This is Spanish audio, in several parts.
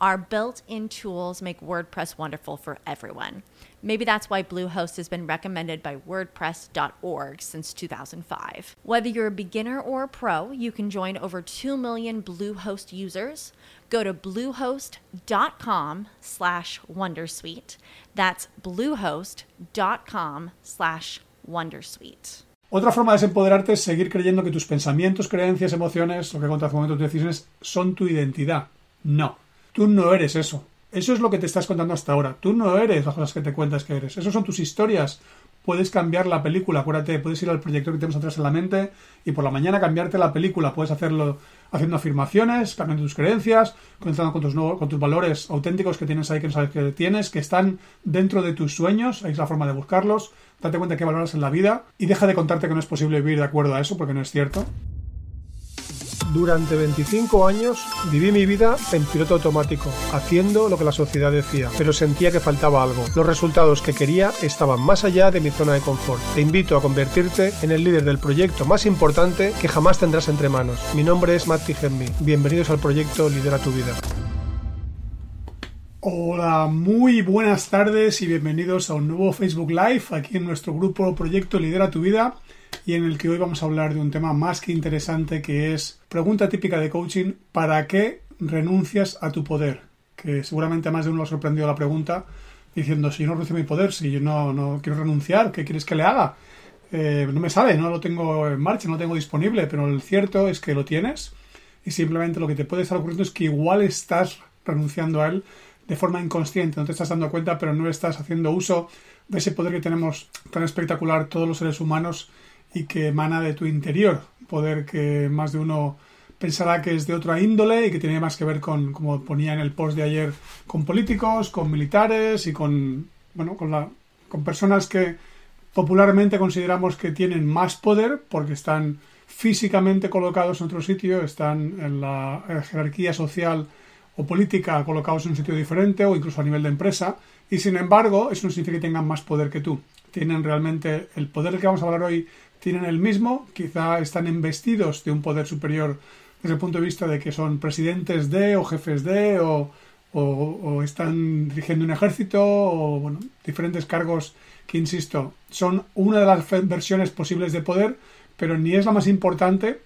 Our built in tools make WordPress wonderful for everyone. Maybe that's why Bluehost has been recommended by WordPress.org since 2005. Whether you're a beginner or a pro, you can join over 2 million Bluehost users. Go to bluehost.com slash Wondersuite. That's bluehost.com slash Wondersuite. Otra forma de desempoderarte es seguir creyendo que tus pensamientos, creencias, emociones, lo que contas con tus decisiones, son tu identidad. No. Tú no eres eso. Eso es lo que te estás contando hasta ahora. Tú no eres las cosas que te cuentas que eres. Esas son tus historias. Puedes cambiar la película, acuérdate, puedes ir al proyecto que tenemos atrás en la mente y por la mañana cambiarte la película. Puedes hacerlo haciendo afirmaciones, cambiando tus creencias, conectando con tus, con tus valores auténticos que tienes ahí, que no sabes que tienes, que están dentro de tus sueños. Ahí es la forma de buscarlos. Date cuenta que valoras en la vida y deja de contarte que no es posible vivir de acuerdo a eso, porque no es cierto. Durante 25 años viví mi vida en piloto automático, haciendo lo que la sociedad decía, pero sentía que faltaba algo. Los resultados que quería estaban más allá de mi zona de confort. Te invito a convertirte en el líder del proyecto más importante que jamás tendrás entre manos. Mi nombre es Matti Gemmi. Bienvenidos al proyecto Lidera tu vida. Hola, muy buenas tardes y bienvenidos a un nuevo Facebook Live aquí en nuestro grupo Proyecto Lidera tu vida y en el que hoy vamos a hablar de un tema más que interesante que es pregunta típica de coaching, ¿para qué renuncias a tu poder? Que seguramente más de uno lo ha sorprendido la pregunta diciendo, si yo no renuncio a mi poder, si yo no, no quiero renunciar, ¿qué quieres que le haga? Eh, no me sale, no lo tengo en marcha, no lo tengo disponible, pero el cierto es que lo tienes y simplemente lo que te puede estar ocurriendo es que igual estás renunciando a él de forma inconsciente, no te estás dando cuenta, pero no estás haciendo uso de ese poder que tenemos tan espectacular todos los seres humanos y que emana de tu interior, poder que más de uno pensará que es de otra índole y que tiene más que ver con, como ponía en el post de ayer, con políticos, con militares y con, bueno, con, la, con personas que popularmente consideramos que tienen más poder porque están físicamente colocados en otro sitio, están en la jerarquía social o política colocados en un sitio diferente o incluso a nivel de empresa y sin embargo eso no significa que tengan más poder que tú. Tienen realmente el poder que vamos a hablar hoy tienen el mismo, quizá están investidos de un poder superior desde el punto de vista de que son presidentes de o jefes de o, o, están dirigiendo un ejército o bueno, diferentes cargos que, insisto, son una de las versiones posibles de poder, pero ni es la más importante,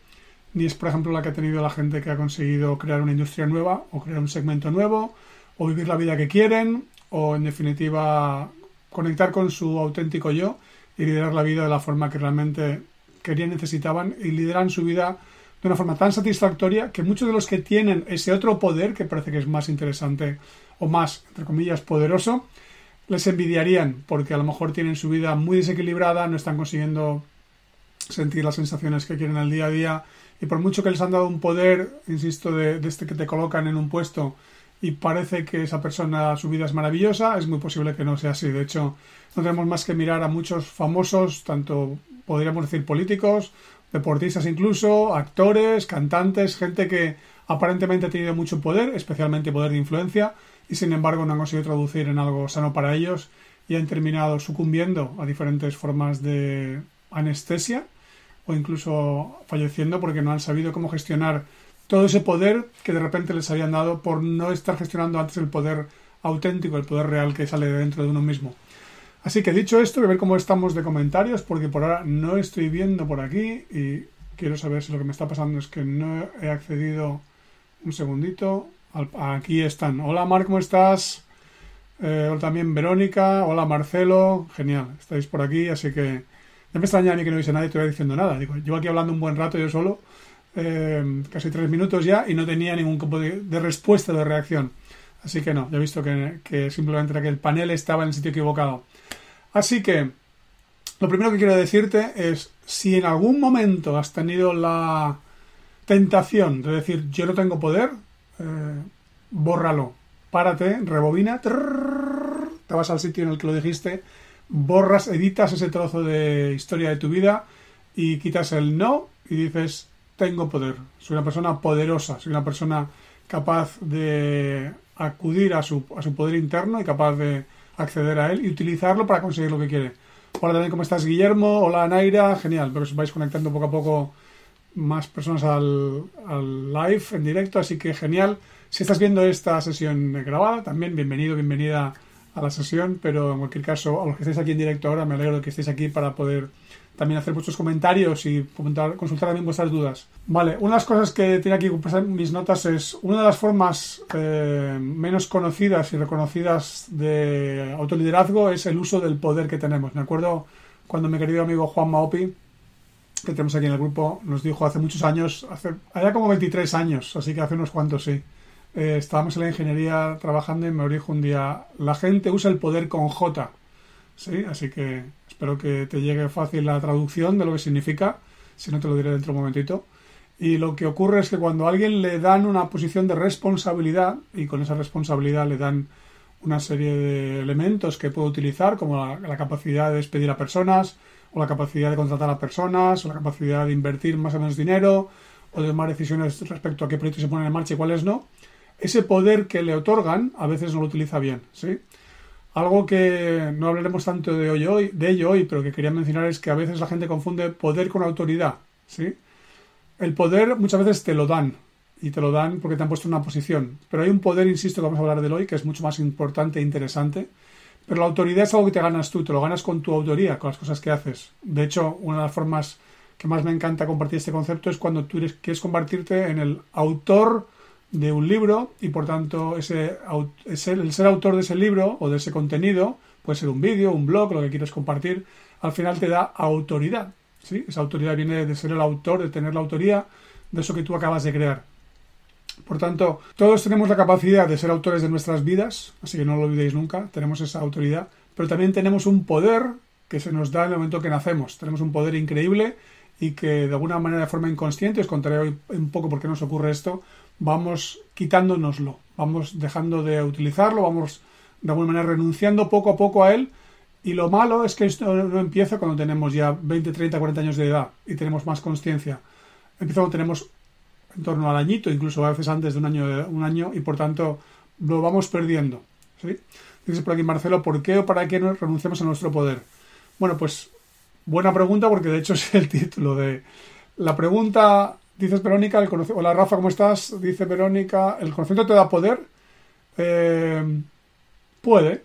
ni es, por ejemplo, la que ha tenido la gente que ha conseguido crear una industria nueva o crear un segmento nuevo o vivir la vida que quieren o, en definitiva, conectar con su auténtico yo y liderar la vida de la forma que realmente querían, necesitaban y lideran su vida de una forma tan satisfactoria que muchos de los que tienen ese otro poder, que parece que es más interesante o más, entre comillas, poderoso, les envidiarían porque a lo mejor tienen su vida muy desequilibrada, no están consiguiendo sentir las sensaciones que quieren al día a día y por mucho que les han dado un poder, insisto, de, de este que te colocan en un puesto y parece que esa persona, su vida es maravillosa, es muy posible que no sea así. De hecho, no tenemos más que mirar a muchos famosos, tanto podríamos decir políticos, deportistas incluso, actores, cantantes, gente que aparentemente ha tenido mucho poder, especialmente poder de influencia, y sin embargo no han conseguido traducir en algo sano para ellos y han terminado sucumbiendo a diferentes formas de anestesia o incluso falleciendo porque no han sabido cómo gestionar todo ese poder que de repente les habían dado por no estar gestionando antes el poder auténtico, el poder real que sale de dentro de uno mismo. Así que dicho esto, voy a ver cómo estamos de comentarios, porque por ahora no estoy viendo por aquí y quiero saber si lo que me está pasando es que no he accedido. Un segundito. Aquí están. Hola Mar, ¿cómo estás? Eh, también Verónica. Hola Marcelo. Genial, estáis por aquí, así que no me extraña mí que no dice nadie, estoy diciendo nada. Digo, llevo aquí hablando un buen rato yo solo eh, casi tres minutos ya y no tenía ningún tipo de, respuesta de reacción. Así que no, ya he visto que, simplemente era que el panel estaba en el sitio equivocado. Así que lo primero que quiero decirte es, si en algún momento has tenido la tentación de decir yo no tengo poder, eh, bórralo, párate, rebobina, te vas al sitio en el que lo dijiste, borras, editas ese trozo de historia de tu vida y quitas el no y dices tengo poder, soy una persona poderosa, soy una persona capaz de acudir a su, a su poder interno y capaz de acceder a él y utilizarlo para conseguir lo que quiere. Hola también, ¿cómo estás, Guillermo? Hola, Naira. Genial, que os vais conectando poco a poco más personas al, al, live en directo, así que genial. Si estás viendo esta sesión grabada, también bienvenido, bienvenida a la sesión, pero en cualquier caso, a los que estéis aquí en directo ahora, me alegro de que estéis aquí para poder también hacer vuestros comentarios y comentar, consultar también vuestras dudas. Vale, una de las cosas que tiene aquí mis notas es una de las formas eh, menos conocidas y reconocidas de autoliderazgo es el uso del poder que tenemos. Me acuerdo cuando mi querido amigo Juan Maopi, que tenemos aquí en el grupo, nos dijo hace muchos años, hace, allá como 23 años, así que hace unos cuantos sí. Eh, estábamos en la ingeniería trabajando y me dijo un día, la gente usa el poder con J. Sí, así que Espero que te llegue fácil la traducción de lo que significa, si no te lo diré dentro de un momentito. Y lo que ocurre es que cuando a alguien le dan una posición de responsabilidad y con esa responsabilidad le dan una serie de elementos que puede utilizar, como la, la, capacidad de despedir a personas, o la capacidad de contratar a personas, o la capacidad de invertir más o menos dinero, o de tomar decisiones respecto a qué proyectos se ponen en marcha y cuáles no, ese poder que le otorgan a veces no lo utiliza bien, ¿sí? Algo que no hablaremos tanto de, hoy, hoy, de ello hoy, pero que quería mencionar es que a veces la gente confunde poder con autoridad. ¿sí? El poder muchas veces te lo dan, y te lo dan porque te han puesto en una posición. Pero hay un poder, insisto, que vamos a hablar de hoy, que es mucho más importante e interesante. Pero la autoridad es algo que te ganas tú, te lo ganas con tu autoría, con las cosas que haces. De hecho, una de las formas que más me encanta compartir este concepto es cuando tú quieres convertirte en el autor de un libro y por tanto ese, el ser autor de ese libro o de ese contenido, puede ser un vídeo, un blog, lo que quieres compartir, al final te da autoridad. ¿sí? Esa autoridad viene de ser el autor, de tener la autoría de eso que tú acabas de crear. Por tanto, todos tenemos la capacidad de ser autores de nuestras vidas, así que no lo olvidéis nunca, tenemos esa autoridad, pero también tenemos un poder que se nos da en el momento que nacemos. Tenemos un poder increíble y que de alguna manera de forma inconsciente, os contaré hoy un poco por qué nos ocurre esto, vamos quitándonoslo, vamos dejando de utilizarlo, vamos de alguna manera renunciando poco a poco a él. Y lo malo es que esto no empieza cuando tenemos ya 20, 30, 40 años de edad y tenemos más conciencia. Empieza cuando tenemos en torno al añito, incluso a veces antes de un año, un año y por tanto lo vamos perdiendo. ¿sí? Dice por aquí Marcelo, ¿por qué o para qué nos renunciamos a nuestro poder? Bueno, pues buena pregunta porque de hecho es el título de la pregunta Dices Verónica, el hola Rafa, ¿cómo estás? Dice Verónica, ¿el conocimiento te da poder? Eh, puede,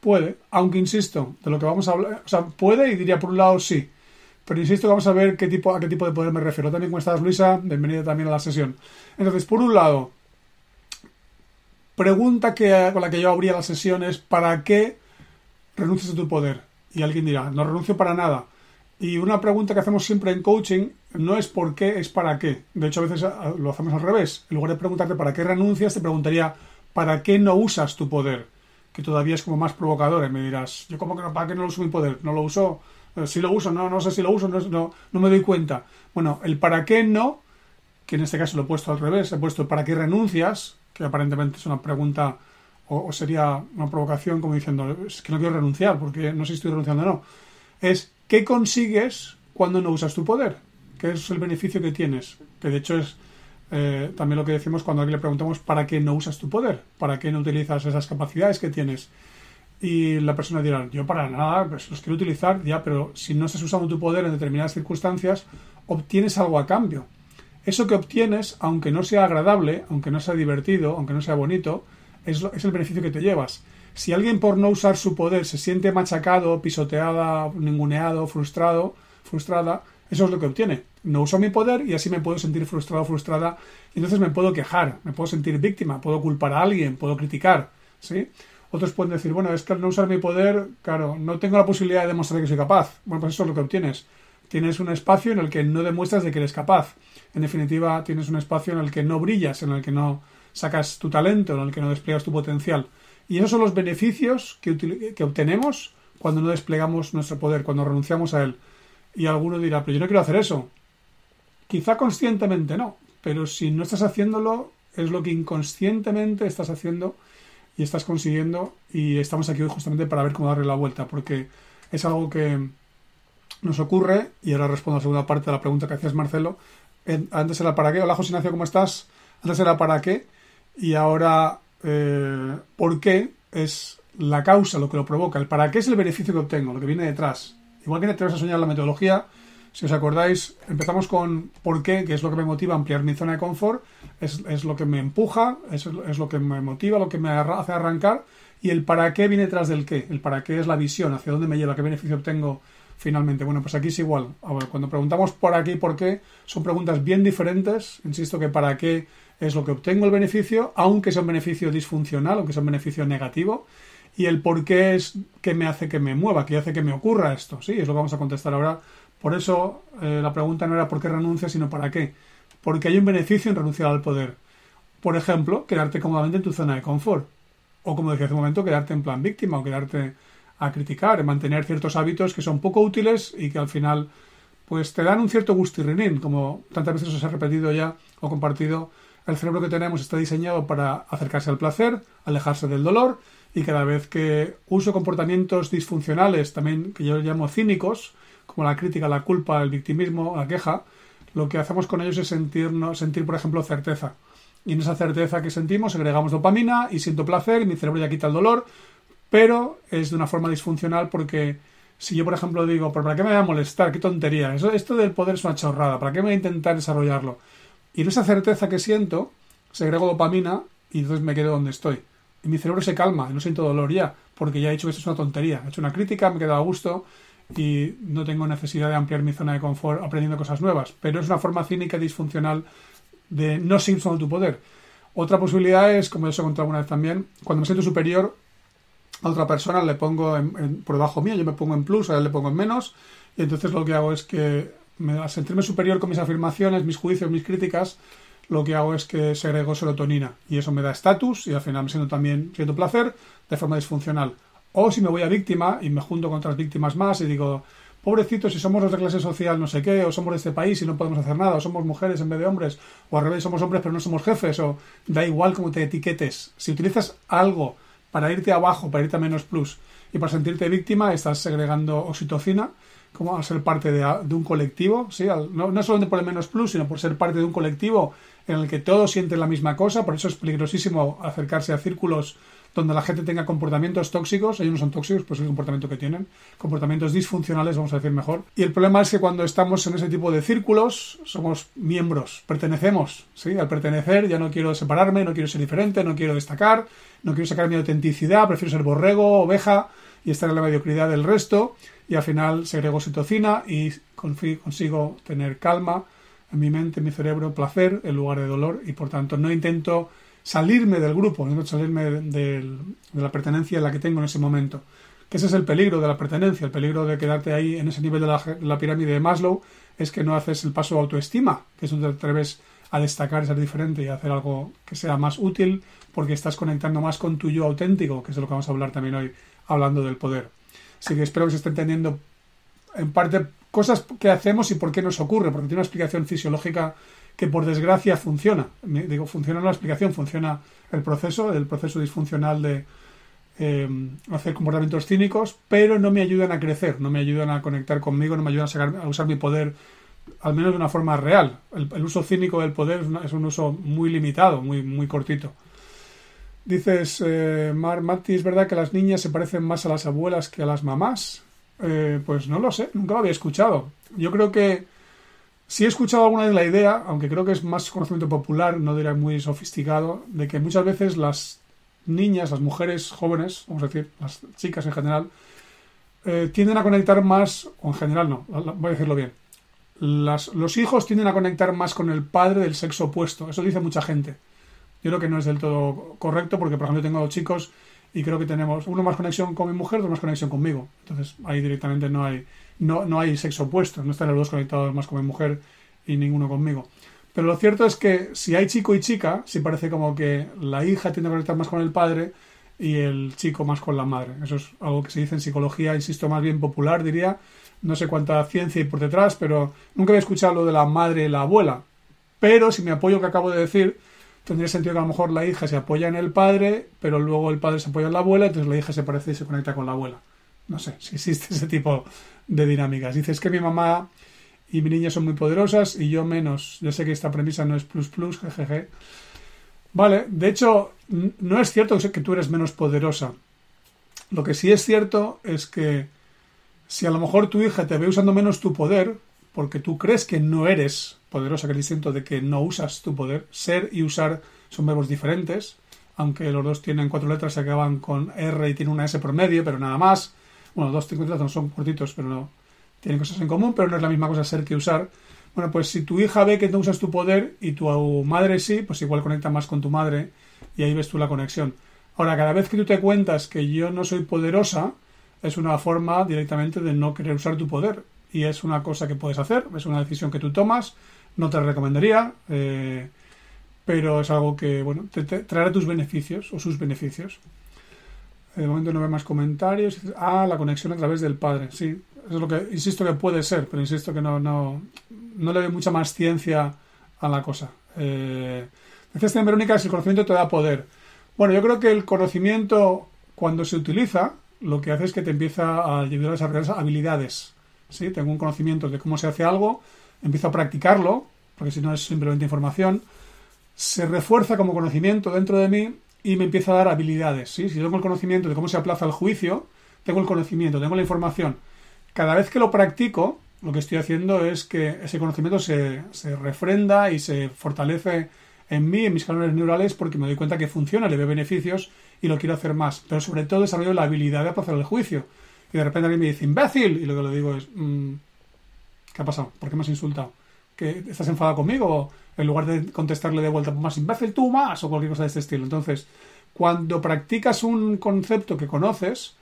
puede, aunque insisto, de lo que vamos a hablar, o sea, puede y diría por un lado sí, pero insisto, vamos a ver qué tipo, a qué tipo de poder me refiero. También, ¿cómo estás, Luisa? Bienvenida también a la sesión. Entonces, por un lado, pregunta que, con la que yo abría la sesión es ¿para qué renuncias a tu poder? Y alguien dirá, no renuncio para nada. Y una pregunta que hacemos siempre en coaching no es por qué, es para qué. De hecho, a veces ah, lo hacemos al revés. En lugar de preguntarte para qué renuncias, te preguntaría para qué no usas tu poder. Que todavía es como más provocador. Y me dirás, yo como que no, ¿para qué no uso mi poder? No lo uso. Eh, si lo uso, no, no sé si lo uso, no, no, no me doy cuenta. Bueno, el para qué no, que en este caso lo he puesto al revés, he puesto para qué renuncias, que aparentemente es una pregunta o, sería una provocación como diciendo, es que no quiero renunciar, porque no sé si estoy renunciando o no. Es ¿Qué consigues cuando no usas tu poder? ¿Qué es el beneficio que tienes? Que de hecho es eh, también lo que decimos cuando a le preguntamos ¿para qué no usas tu poder? ¿Para qué no utilizas esas capacidades que tienes? Y la persona dirá, yo para nada, pues los quiero utilizar, ya, pero si no estás usando tu poder en determinadas circunstancias, obtienes algo a cambio. Eso que obtienes, aunque no sea agradable, aunque no sea divertido, aunque no sea bonito, es, es el beneficio que te llevas. Si alguien por no usar su poder se siente machacado, pisoteada, ninguneado, frustrado, frustrada, eso es lo que obtiene. No uso mi poder y así me puedo sentir frustrado frustrada y entonces me puedo quejar, me puedo sentir víctima, puedo culpar a alguien, puedo criticar, ¿sí? Otros pueden decir, bueno, es que al no usar mi poder, claro, no tengo la posibilidad de demostrar que soy capaz. Bueno, pues eso es lo que obtienes. Tienes un espacio en el que no demuestras de que eres capaz. En definitiva, tienes un espacio en el que no brillas, en el que no sacas tu talento, en el que no despliegas tu potencial. Y esos son los beneficios que, que obtenemos cuando no desplegamos nuestro poder, cuando renunciamos a él. Y alguno dirá, pero yo no quiero hacer eso. Quizá conscientemente no, pero si no estás haciéndolo, es lo que inconscientemente estás haciendo y estás consiguiendo. Y estamos aquí hoy justamente para ver cómo darle la vuelta, porque es algo que nos ocurre. Y ahora respondo a la segunda parte de la pregunta que hacías, Marcelo. Antes era para qué. Hola, José Ignacio, ¿cómo estás? Antes era para qué. Y ahora, eh, ¿por qué? Es la causa, lo que lo provoca. El para qué es el beneficio que obtengo, lo que viene detrás. Igual que te vas a soñar la metodología, si os acordáis, empezamos con por qué, que es lo que me motiva a ampliar mi zona de confort, es, es lo que me empuja, es, es, lo que me motiva, lo que me hace arrancar, y el para qué viene detrás del qué. El para qué es la visión, hacia dónde me lleva, qué beneficio obtengo finalmente. Bueno, pues aquí es igual. cuando preguntamos por aquí y por qué, son preguntas bien diferentes. Insisto que para qué es lo que obtengo el beneficio, aunque sea un beneficio disfuncional, aunque sea un beneficio negativo y el por qué es que me hace que me mueva, que hace que me ocurra esto. Sí, es lo que vamos a contestar ahora. Por eso eh, la pregunta no era por qué renuncia, sino para qué. Porque hay un beneficio en renunciar al poder. Por ejemplo, quedarte cómodamente en tu zona de confort. O como decía hace un momento, quedarte en plan víctima o quedarte a criticar, mantener ciertos hábitos que son poco útiles y que al final pues te dan un cierto gustirrinín, como tantas veces os he repetido ya o compartido. El cerebro que tenemos está diseñado para acercarse al placer, alejarse del dolor y cada vez que uso comportamientos disfuncionales, también que yo llamo cínicos, como la crítica, la culpa, el victimismo, la queja, lo que hacemos con ellos es sentirnos, sentir, por ejemplo, certeza. Y en esa certeza que sentimos agregamos dopamina y siento placer y mi cerebro ya quita el dolor, pero es de una forma disfuncional porque si yo, por ejemplo, digo, ¿para qué me voy a molestar? ¡Qué tontería! Esto del poder es una chorrada, ¿para qué me voy a intentar desarrollarlo? Y en esa certeza que siento, segrego dopamina y entonces me quedo donde estoy y mi cerebro se calma, y no siento dolor ya, porque ya he dicho que esto es una tontería. He hecho una crítica, me he quedado a gusto y no tengo necesidad de ampliar mi zona de confort aprendiendo cosas nuevas. Pero es una forma cínica y disfuncional de no Simpson tu poder. Otra posibilidad es, como ya os he contado alguna vez también, cuando me siento superior a otra persona le pongo por debajo mío, yo me pongo en plus, a él le pongo en menos, y entonces lo que hago es que me, al sentirme superior con mis afirmaciones, mis juicios, mis críticas, lo que hago es que segrego serotonina y eso me da estatus y al final me siento también siento placer de forma disfuncional. O si me voy a víctima y me junto con otras víctimas más y digo, pobrecito, si somos los de clase social no sé qué, o somos de este país y no podemos hacer nada, o somos mujeres en vez de hombres, o al revés, somos hombres pero no somos jefes, o da igual cómo te etiquetes. Si utilizas algo para irte abajo, para irte a menos plus y para sentirte víctima, estás segregando oxitocina como al ser parte de, un colectivo, ¿sí? no, no solamente por el menos plus, sino por ser parte de un colectivo en el que todos sienten la misma cosa, por eso es peligrosísimo acercarse a círculos donde la gente tenga comportamientos tóxicos, ellos no son tóxicos, pues es el comportamiento que tienen, comportamientos disfuncionales, vamos a decir mejor. Y el problema es que cuando estamos en ese tipo de círculos, somos miembros, pertenecemos, ¿sí? Al pertenecer ya no quiero separarme, no quiero ser diferente, no quiero destacar, no quiero sacar mi autenticidad, prefiero ser borrego, oveja y estar en la mediocridad del resto, y al final segrego citocina y consigo tener calma, en mi mente, en mi cerebro, placer en lugar de dolor y por tanto no intento salirme del grupo, no salirme de, la pertenencia en la que tengo en ese momento. Que ese es el peligro de la pertenencia, el peligro de quedarte ahí en ese nivel de la, pirámide de Maslow, es que no haces el paso de autoestima, que es donde te atreves a destacar y ser diferente y hacer algo que sea más útil porque estás conectando más con tu yo auténtico, que es de lo que vamos a hablar también hoy, hablando del poder. Así que espero que se esté entendiendo en parte cosas que hacemos y por qué nos ocurre, porque tiene una explicación fisiológica que por desgracia funciona. Digo, funciona la explicación, funciona el proceso, el proceso disfuncional de eh, hacer comportamientos cínicos, pero no me ayudan a crecer, no me ayudan a conectar conmigo, no me ayudan a, usar mi poder, al menos de una forma real. El, uso cínico del poder es, un uso muy limitado, muy, muy cortito. Dices, eh, Mar Matti, ¿es verdad que las niñas se parecen más a las abuelas que a las mamás? Eh, pues no lo sé, nunca lo había escuchado. Yo creo que sí he escuchado alguna vez la idea, aunque creo que es más conocimiento popular, no diría muy sofisticado, de que muchas veces las niñas, las mujeres jóvenes, vamos a decir, las chicas en general, eh, tienden a conectar más, o en general no, voy a decirlo bien, los hijos tienden a conectar más con el padre del sexo opuesto, eso dice mucha gente. Yo creo que no es del todo correcto porque, por ejemplo, tengo chicos y creo que tenemos uno más conexión con mi mujer, otro más conexión conmigo. Entonces ahí directamente no hay, no, no hay sexo opuesto, no están los dos conectados más con mi mujer y ninguno conmigo. Pero lo cierto es que si hay chico y chica, sí parece como que la hija tiende a conectar más con el padre y el chico más con la madre. Eso es algo que se dice en psicología, insisto, más bien popular, diría. No sé cuánta ciencia hay por detrás, pero nunca había escuchado lo de la madre y la abuela. Pero si me apoyo que acabo de decir, tendría sentido que a lo mejor la hija se apoya en el padre, pero luego el padre se apoya en la abuela, entonces la hija se parece y se conecta con la abuela. No sé si existe ese tipo de dinámicas. Dices que mi mamá y mi niña son muy poderosas y yo menos. Yo sé que esta premisa no es plus plus, jejeje. Vale, de hecho, no es cierto que tú eres menos poderosa. Lo que sí es cierto es que si a lo mejor tu hija te ve usando menos tu poder, porque tú crees que no eres poderosa, que es distinto de que no usas tu poder, ser y usar son verbos diferentes, aunque los dos tienen cuatro letras, se acaban con R y tienen una S por medio, pero nada más. Bueno, dos letras no son cortitos, pero no tienen cosas en común, pero no es la misma cosa ser que usar. Bueno, pues si tu hija ve que no usas tu poder y tu madre sí, pues igual conecta más con tu madre y ahí ves tú la conexión. Ahora, cada vez que tú te cuentas que yo no soy poderosa, es una forma directamente de no querer usar tu poder. Y es una cosa que puedes hacer, es una decisión que tú tomas, no te recomendaría, eh, pero es algo que, bueno, te, traerá tus beneficios o sus beneficios. De momento no veo más comentarios. Ah, la conexión a través del padre, sí. Es lo que insisto que puede ser, pero insisto que no, no, no le doy mucha más ciencia a la cosa. Eh, decías Verónica, si el conocimiento te da poder. Bueno, yo creo que el conocimiento, cuando se utiliza, lo que hace es que te empieza a ayudar a desarrollar habilidades. ¿Sí? Tengo un conocimiento de cómo se hace algo, empiezo a practicarlo, porque si no es simplemente información, se refuerza como conocimiento dentro de mí y me empieza a dar habilidades. ¿sí? Si tengo el conocimiento de cómo se aplaza el juicio, tengo el conocimiento, tengo la información. Cada vez que lo practico, lo que estoy haciendo es que ese conocimiento se, se refrenda y se fortalece en mí, en mis canales neurales, porque me doy cuenta que funciona, le veo beneficios y lo quiero hacer más. Pero sobre todo desarrollo la habilidad de aplazar el juicio. Y de repente alguien me dice, imbécil, y lo que le digo es, mm, ¿qué ha pasado? ¿Por qué me has insultado? ¿Que estás enfadado conmigo? En lugar de contestarle de vuelta, más imbécil tú más, o cualquier cosa de este estilo. Entonces, cuando practicas un concepto que conoces,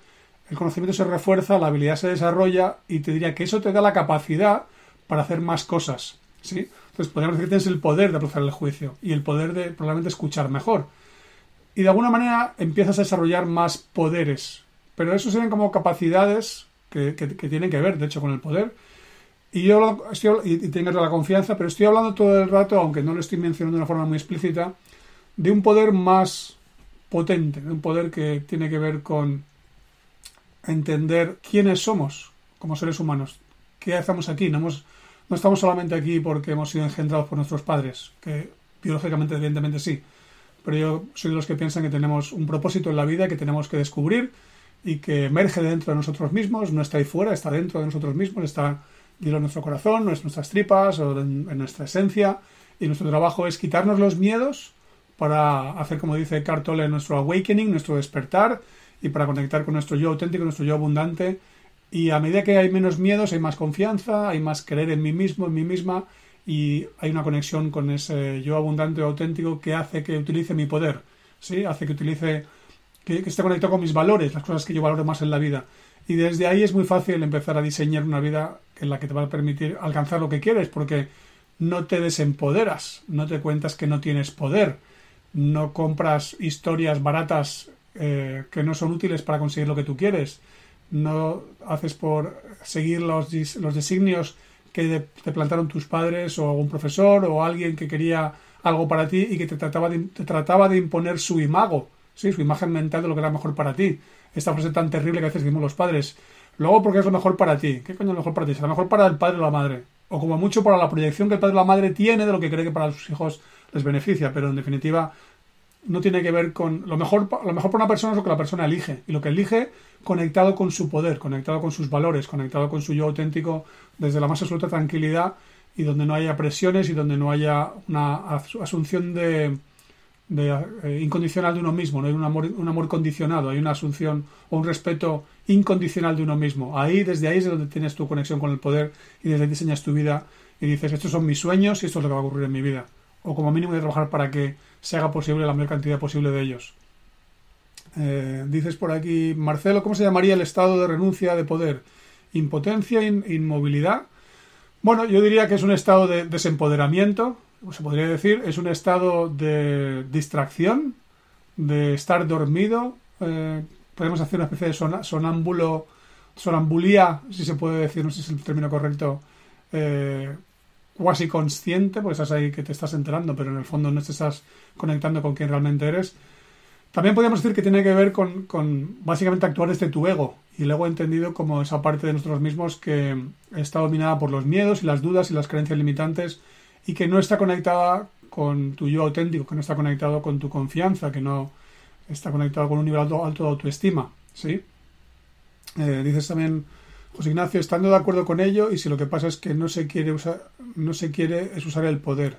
el conocimiento se refuerza, la habilidad se desarrolla y te diría que eso te da la capacidad para hacer más cosas. ¿sí? Entonces, podríamos decir que tienes el poder de aplazar el juicio y el poder de probablemente escuchar mejor. Y de alguna manera empiezas a desarrollar más poderes. Pero eso serían como capacidades que, tienen que ver, de hecho, con el poder. Y yo estoy, y, y la confianza, pero estoy hablando todo el rato, aunque no lo estoy mencionando de una forma muy explícita, de un poder más potente, de un poder que tiene que ver con entender quiénes somos como seres humanos, qué hacemos aquí. No, hemos, no estamos solamente aquí porque hemos sido engendrados por nuestros padres, que biológicamente evidentemente sí, pero yo soy de los que piensan que tenemos un propósito en la vida que tenemos que descubrir y que emerge dentro de nosotros mismos, no está ahí fuera, está dentro de nosotros mismos, está en nuestro corazón, nuestras tripas o en, en nuestra esencia y nuestro trabajo es quitarnos los miedos para hacer, como dice Cartole, nuestro awakening, nuestro despertar y para conectar con nuestro yo auténtico, nuestro yo abundante. Y a medida que hay menos miedos, hay más confianza, hay más creer en mí mismo, en mí misma, y hay una conexión con ese yo abundante o auténtico que hace que utilice mi poder, ¿sí? Hace que utilice, que, esté conectado con mis valores, las cosas que yo valoro más en la vida. Y desde ahí es muy fácil empezar a diseñar una vida en la que te va a permitir alcanzar lo que quieres, porque no te desempoderas, no te cuentas que no tienes poder, no compras historias baratas eh, que no son útiles para conseguir lo que tú quieres. No haces por seguir los, los designios que te plantaron tus padres o algún profesor o alguien que quería algo para ti y que te trataba de, te trataba de imponer su imago, ¿sí? su imagen mental de lo que era mejor para ti. Esta frase tan terrible que a veces decimos los padres. Luego porque es lo mejor para ti. ¿Qué coño es lo mejor para ti? Lo mejor para el padre o la madre. O como mucho para la proyección que el padre o la madre tiene de lo que cree que para sus hijos les beneficia. Pero en definitiva no tiene que ver con lo mejor lo mejor para una persona es lo que la persona elige y lo que elige conectado con su poder conectado con sus valores conectado con su yo auténtico desde la más absoluta tranquilidad y donde no haya presiones y donde no haya una asunción de, eh, incondicional de uno mismo no hay un amor un amor condicionado hay una asunción o un respeto incondicional de uno mismo ahí desde ahí es donde tienes tu conexión con el poder y desde ahí diseñas tu vida y dices estos son mis sueños y esto es lo que va a ocurrir en mi vida o como mínimo de trabajar para que se haga posible la mayor cantidad posible de ellos. Eh, dices por aquí, Marcelo, ¿cómo se llamaría el estado de renuncia de poder? ¿Impotencia, inmovilidad? Bueno, yo diría que es un estado de desempoderamiento, se podría decir, es un estado de distracción, de estar dormido. Eh, podemos hacer una especie de sonámbulo, sonambulía, si se puede decir, no sé si es el término correcto, eh, cuasi consciente, porque estás ahí que te estás enterando, pero en el fondo no te estás conectando con quien realmente eres. También podríamos decir que tiene que ver con, con básicamente actuar desde tu ego, y el ego entendido como esa parte de nosotros mismos que está dominada por los miedos y las dudas y las creencias limitantes y que no está conectada con tu yo auténtico, que no está conectado con tu confianza, que no está conectado con un nivel alto, de autoestima. ¿sí? Eh, dices también, José Ignacio, estando de acuerdo con ello y si lo que pasa es que no se quiere usar, no se quiere es usar el poder.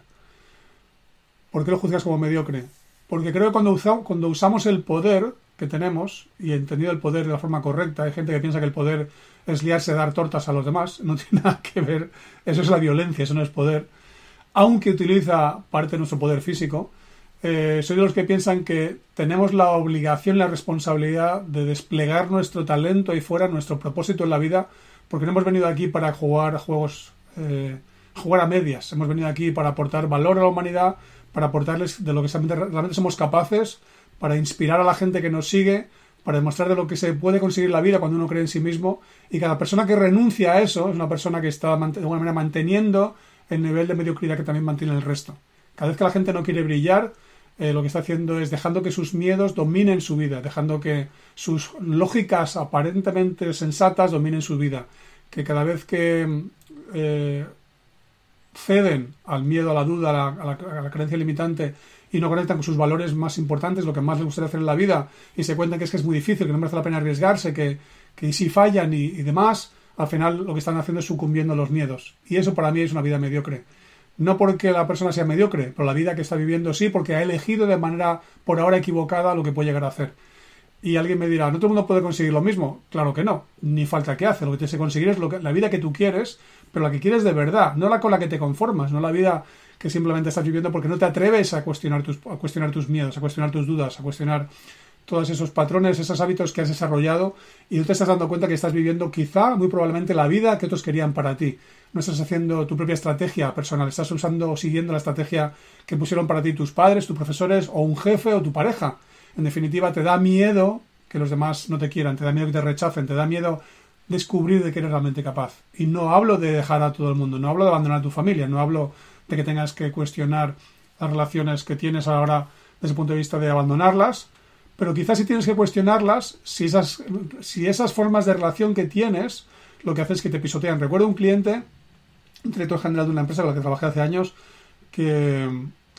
¿Por qué lo juzgas como mediocre? Porque creo que cuando, cuando usamos el poder que tenemos y entendido el poder de la forma correcta, hay gente que piensa que el poder es liarse dar tortas a los demás, no tiene nada que ver, eso es la violencia, eso no es poder aunque utiliza parte de nuestro poder físico, eh, soy de los que piensan que tenemos la obligación, la responsabilidad de desplegar nuestro talento ahí fuera, nuestro propósito en la vida, porque no hemos venido aquí para jugar juegos, eh, jugar a medias, hemos venido aquí para aportar valor a la humanidad, para aportarles de lo que realmente somos capaces, para inspirar a la gente que nos sigue, para demostrar de lo que se puede conseguir la vida cuando uno cree en sí mismo, y cada persona que renuncia a eso es una persona que está de alguna manera manteniendo el nivel de mediocridad que también mantiene el resto. Cada vez que la gente no quiere brillar, eh, lo que está haciendo es dejando que sus miedos dominen su vida, dejando que sus lógicas aparentemente sensatas dominen su vida. Que cada vez que eh, ceden al miedo, a la duda, a la, creencia limitante y no conectan con sus valores más importantes, lo que más les gustaría hacer en la vida, y se cuentan que es que es muy difícil, que no merece la pena arriesgarse, que, que si fallan y demás, al final lo que están haciendo es sucumbiendo a los miedos. Y eso para mí es una vida mediocre. No porque la persona sea mediocre, pero la vida que está viviendo sí, porque ha elegido de manera por ahora equivocada lo que puede llegar a hacer. Y alguien me dirá, ¿no todo el mundo puede conseguir lo mismo? Claro que no, ni falta que hace. Lo que tienes que conseguir es lo que, la vida que tú quieres, pero la que quieres de verdad, no la con la que te conformas, no la vida que simplemente estás viviendo porque no te atreves a cuestionar tus, a cuestionar tus miedos, a cuestionar tus dudas, a cuestionar todos esos patrones, esos hábitos que has desarrollado y tú te estás dando cuenta que estás viviendo quizá, muy probablemente, la vida que otros querían para ti. No estás haciendo tu propia estrategia personal, estás usando o siguiendo la estrategia que pusieron para ti tus padres, tus profesores o un jefe o tu pareja. En definitiva, te da miedo que los demás no te quieran, te da miedo que te rechacen, te da miedo descubrir de que eres realmente capaz. Y no hablo de dejar a todo el mundo, no hablo de abandonar a tu familia, no hablo de que tengas que cuestionar las relaciones que tienes ahora desde el punto de vista de abandonarlas, pero quizás si tienes que cuestionarlas, si esas, si esas formas de relación que tienes, lo que hace es que te pisotean. Recuerdo un cliente, un director general de una empresa con la que trabajé hace años, que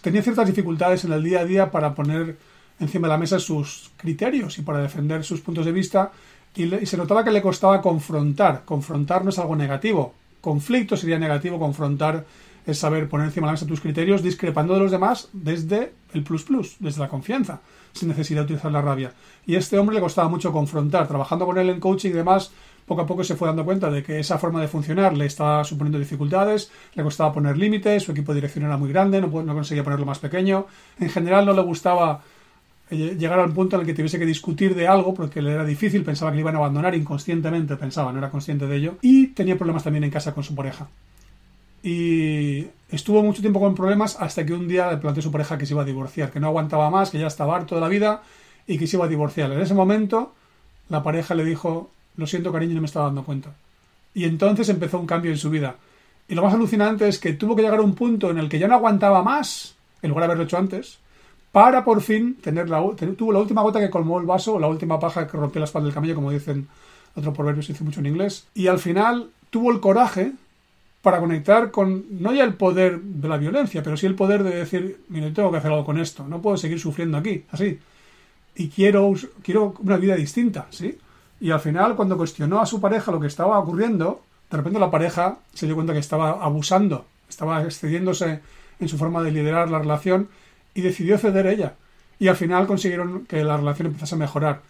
tenía ciertas dificultades en el día a día para poner encima de la mesa sus criterios y para defender sus puntos de vista y, y se notaba que le costaba confrontar. Confrontar no es algo negativo. Conflicto sería negativo, confrontar es saber poner encima de la mesa tus criterios discrepando de los demás desde el plus plus, desde la confianza sin necesidad de utilizar la rabia. Y a este hombre le costaba mucho confrontar. Trabajando con él en coaching y demás, poco a poco se fue dando cuenta de que esa forma de funcionar le estaba suponiendo dificultades, le costaba poner límites, su equipo de dirección era muy grande, no, no conseguía ponerlo más pequeño. En general no le gustaba eh, llegar al punto en el que tuviese que discutir de algo porque le era difícil, pensaba que le iban a abandonar inconscientemente, pensaba, no era consciente de ello, y tenía problemas también en casa con su pareja. Y estuvo mucho tiempo con problemas hasta que un día le planteó a su pareja que se iba a divorciar, que no aguantaba más, que ya estaba harto de la vida y que se iba a divorciar. En ese momento, la pareja le dijo, lo siento cariño, no me estaba dando cuenta. Y entonces empezó un cambio en su vida. Y lo más alucinante es que tuvo que llegar a un punto en el que ya no aguantaba más, en lugar de haberlo hecho antes, para por fin tener la, tuvo la última gota que colmó el vaso, la última paja que rompió la espalda del camello, como dicen otro proverbio, se dice mucho en inglés. Y al final tuvo el coraje para conectar con no ya el poder de la violencia, pero sí el poder de decir, mire, tengo que hacer algo con esto, no puedo seguir sufriendo aquí, así. Y quiero, quiero una vida distinta, ¿sí? Y al final, cuando cuestionó a su pareja lo que estaba ocurriendo, de repente la pareja se dio cuenta que estaba abusando, estaba excediéndose en su forma de liderar la relación y decidió ceder ella. Y al final consiguieron que la relación empezase a mejorar.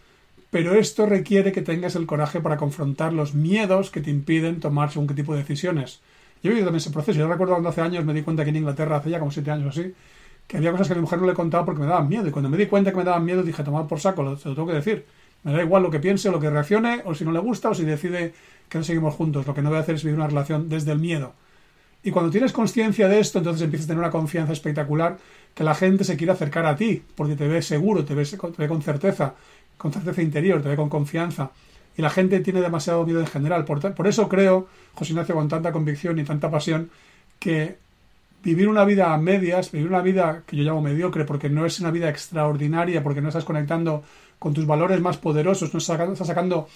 Pero esto requiere que tengas el coraje para confrontar los miedos que te impiden tomar según qué tipo de decisiones. Yo he vivido también ese proceso. Yo recuerdo cuando hace años me di cuenta que en Inglaterra, hace ya como siete años o así, que había cosas que mi mujer no le contaba porque me daban miedo. Y cuando me di cuenta que me daban miedo, dije, tomad por saco, lo, se lo tengo que decir. Me da igual lo que piense o lo que reaccione, o si no le gusta, o si decide que no seguimos juntos. Lo que no voy a hacer es vivir una relación desde el miedo. Y cuando tienes conciencia de esto, entonces empiezas a tener una confianza espectacular que la gente se quiere acercar a ti, porque te ve seguro, te ve, te ve con certeza, con certeza interior, te ve con confianza. Y la gente tiene demasiado miedo en general. Por, eso creo, José Ignacio, con tanta convicción y tanta pasión, que vivir una vida a medias, vivir una vida que yo llamo mediocre, porque no es una vida extraordinaria, porque no estás conectando con tus valores más poderosos, no estás sacando,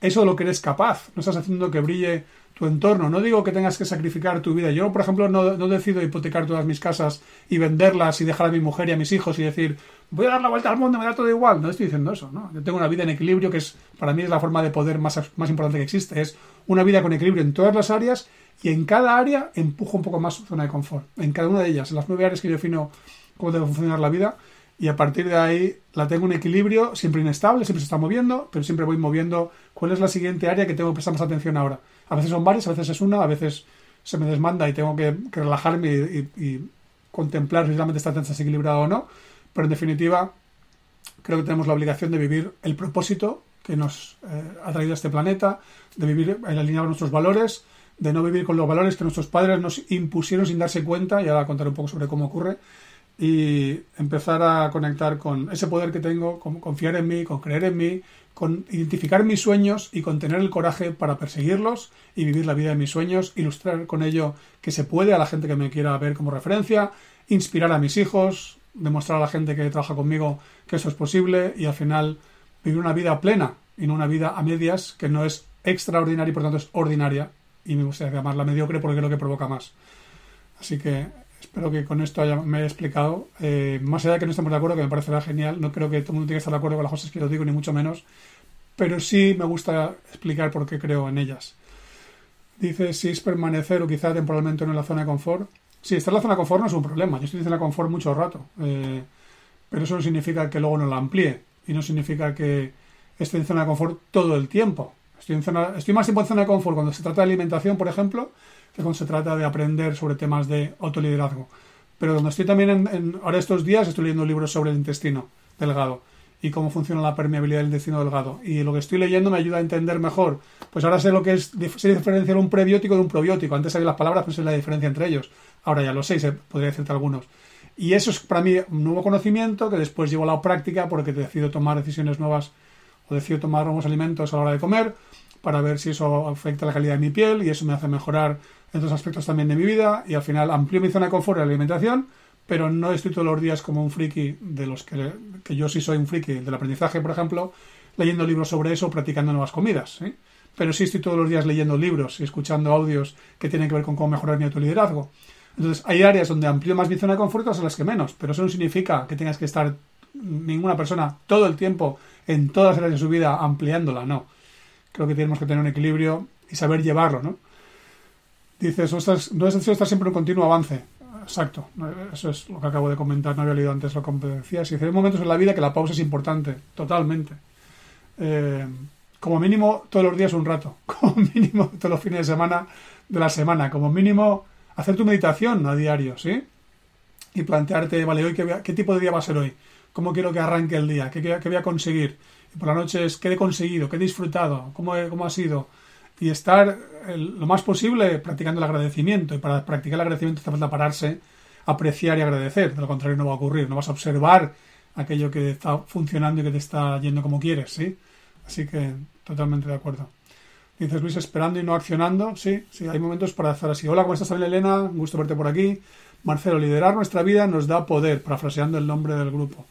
eso de lo que eres capaz, no estás haciendo que brille tu entorno. No digo que tengas que sacrificar tu vida. Yo, por ejemplo, no, decido hipotecar todas mis casas y venderlas y dejar a mi mujer y a mis hijos y decir, voy a dar la vuelta al mundo, me da todo igual. No estoy diciendo eso, ¿no? Yo tengo una vida en equilibrio que es, para mí, es la forma de poder más, más importante que existe. Es una vida con equilibrio en todas las áreas y en cada área empujo un poco más su zona de confort. En cada una de ellas, en las nueve áreas que yo defino cómo debe funcionar la vida, y a partir de ahí la tengo en equilibrio, siempre inestable, siempre se está moviendo, pero siempre voy moviendo cuál es la siguiente área que tengo que prestar más atención ahora. A veces son varias, a veces es una, a veces se me desmanda y tengo que, relajarme y, contemplar si realmente está desequilibrado o no, pero en definitiva creo que tenemos la obligación de vivir el propósito que nos eh, ha traído a este planeta, de vivir en alineado nuestros valores, de no vivir con los valores que nuestros padres nos impusieron sin darse cuenta, y ahora contaré un poco sobre cómo ocurre, y empezar a conectar con ese poder que tengo, con confiar en mí, con creer en mí, con identificar mis sueños y con tener el coraje para perseguirlos y vivir la vida de mis sueños, ilustrar con ello que se puede a la gente que me quiera ver como referencia, inspirar a mis hijos, demostrar a la gente que trabaja conmigo que eso es posible y al final vivir una vida plena y no una vida a medias que no es extraordinaria y por tanto es ordinaria y me gustaría llamarla mediocre porque es lo que provoca más. Así que Espero que con esto me haya explicado. Eh, más allá de que no estemos de acuerdo, que me parecerá genial, no creo que todo el mundo tenga que estar de acuerdo con las cosas que yo digo, ni mucho menos, pero sí me gusta explicar por qué creo en ellas. Dice si es permanecer o quizá temporalmente en la zona de confort. Sí, estar en la zona de confort no es un problema. Yo estoy en la zona de confort mucho rato. Eh, pero eso no significa que luego no la amplíe. Y no significa que esté en zona de confort todo el tiempo. Estoy, en zona, estoy más tiempo en zona de confort cuando se trata de alimentación, por ejemplo, que cuando se trata de aprender sobre temas de autoliderazgo. Pero donde estoy también en, ahora estos días estoy leyendo libros sobre el intestino delgado y cómo funciona la permeabilidad del intestino delgado. Y lo que estoy leyendo me ayuda a entender mejor. Pues ahora sé lo que es sé diferenciar un prebiótico de un probiótico. Antes sabía las palabras, pues sé la diferencia entre ellos. Ahora ya lo sé, se podría decirte algunos. Y eso es para mí un nuevo conocimiento que después llevo a la práctica porque decido tomar decisiones nuevas o decido tomar nuevos alimentos a la hora de comer para ver si eso afecta la calidad de mi piel y eso me hace mejorar en otros aspectos también de mi vida y al final amplío mi zona de confort en la alimentación, pero no estoy todos los días como un friki de los que, que yo sí soy un friki del aprendizaje, por ejemplo, leyendo libros sobre eso, practicando nuevas comidas. Pero sí estoy todos los días leyendo libros y escuchando audios que tienen que ver con cómo mejorar mi autoliderazgo. Entonces, hay áreas donde amplío más mi zona de confort, otras las que menos, pero eso no significa que tengas que estar ninguna persona todo el tiempo en todas las áreas de su vida ampliándola, no. Creo que tenemos que tener un equilibrio y saber llevarlo, ¿no? Dices, no es necesario estar siempre en un continuo avance. Exacto, eso es lo que acabo de comentar, no había leído antes lo que decías. Hay momentos en la vida que la pausa es importante, totalmente. Eh, como mínimo todos los días un rato, como mínimo todos los fines de semana de la semana, como mínimo hacer tu meditación a diario, ¿sí? Y plantearte, vale, hoy qué, tipo de día va a ser hoy, cómo quiero que arranque el día, qué, voy a conseguir. Y por la noche es qué he conseguido, qué he disfrutado, cómo, cómo ha sido y estar lo más posible practicando el agradecimiento. Y para practicar el agradecimiento hace falta pararse, apreciar y agradecer. De lo contrario no va a ocurrir. No vas a observar aquello que está funcionando y que te está yendo como quieres, ¿sí? Así que totalmente de acuerdo. Dices Luis, esperando y no accionando. Sí, sí, hay momentos para hacer así. Hola, ¿cómo estás, Elena? Un gusto verte por aquí. Marcelo, liderar nuestra vida nos da poder, parafraseando el nombre del grupo.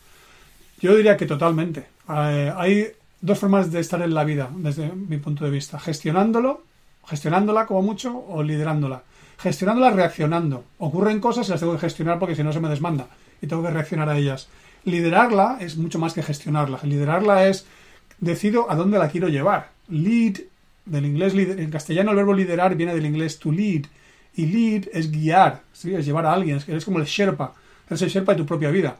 Yo diría que totalmente. Eh, hay dos formas de estar en la vida, desde mi punto de vista. Gestionándolo, gestionándola como mucho, o liderándola. Gestionándola reaccionando. Ocurren cosas y las tengo que gestionar porque si no se me desmanda y tengo que reaccionar a ellas. Liderarla es mucho más que gestionarla. Liderarla es decido a dónde la quiero llevar. Lead, del inglés, en castellano el verbo liderar viene del inglés to lead. Y lead es guiar, ¿sí? es llevar a alguien, es como el Sherpa. Eres el Sherpa de tu propia vida.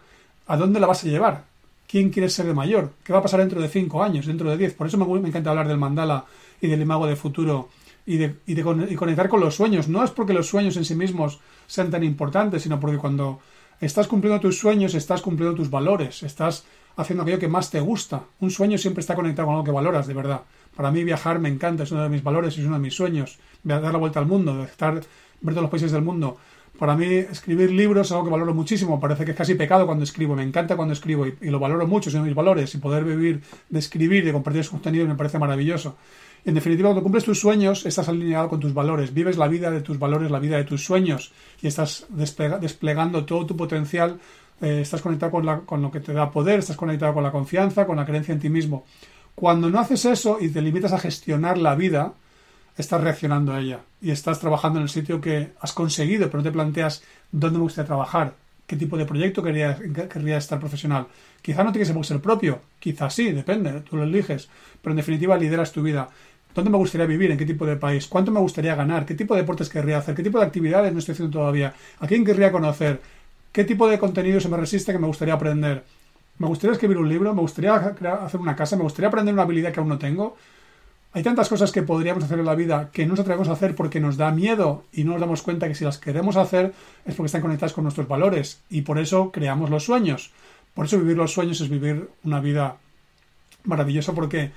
¿A dónde la vas a llevar? Quién quiere ser de mayor, qué va a pasar dentro de cinco años, dentro de diez. Por eso me, encanta hablar del mandala y del imago de futuro y de, y de conectar con los sueños. No es porque los sueños en sí mismos sean tan importantes, sino porque cuando estás cumpliendo tus sueños, estás cumpliendo tus valores, estás haciendo aquello que más te gusta. Un sueño siempre está conectado con algo que valoras, de verdad. Para mí viajar me encanta, es uno de mis valores, es uno de mis sueños. Dar la vuelta al mundo, estar, ver todos los países del mundo. Para mí escribir libros es algo que valoro muchísimo. Parece que es casi pecado cuando escribo. Me encanta cuando escribo y, lo valoro mucho, de mis valores. Y poder vivir de escribir y de compartir sus contenidos me parece maravilloso. En definitiva, cuando cumples tus sueños, estás alineado con tus valores. Vives la vida de tus valores, la vida de tus sueños. Y estás desplegando todo tu potencial. Eh, estás conectado con, la, con lo que te da poder, estás conectado con la confianza, con la creencia en ti mismo. Cuando no haces eso y te limitas a gestionar la vida, estás reaccionando a ella y estás trabajando en el sitio que has conseguido, pero no te planteas dónde me gustaría trabajar, qué tipo de proyecto querría, estar profesional. Quizá no tienes que ser propio, quizá sí, depende, tú lo eliges, pero en definitiva lideras tu vida. ¿Dónde me gustaría vivir? ¿En qué tipo de país? ¿Cuánto me gustaría ganar? ¿Qué tipo de deportes querría hacer? ¿Qué tipo de actividades no estoy haciendo todavía? ¿A quién querría conocer? ¿Qué tipo de contenido se me resiste que me gustaría aprender? ¿Me gustaría escribir un libro? ¿Me gustaría hacer una casa? ¿Me gustaría aprender una habilidad que aún no tengo? Hay tantas cosas que podríamos hacer en la vida que no nos atrevemos a hacer porque nos da miedo y no nos damos cuenta que si las queremos hacer es porque están conectadas con nuestros valores y por eso creamos los sueños. Por eso vivir los sueños es vivir una vida maravillosa porque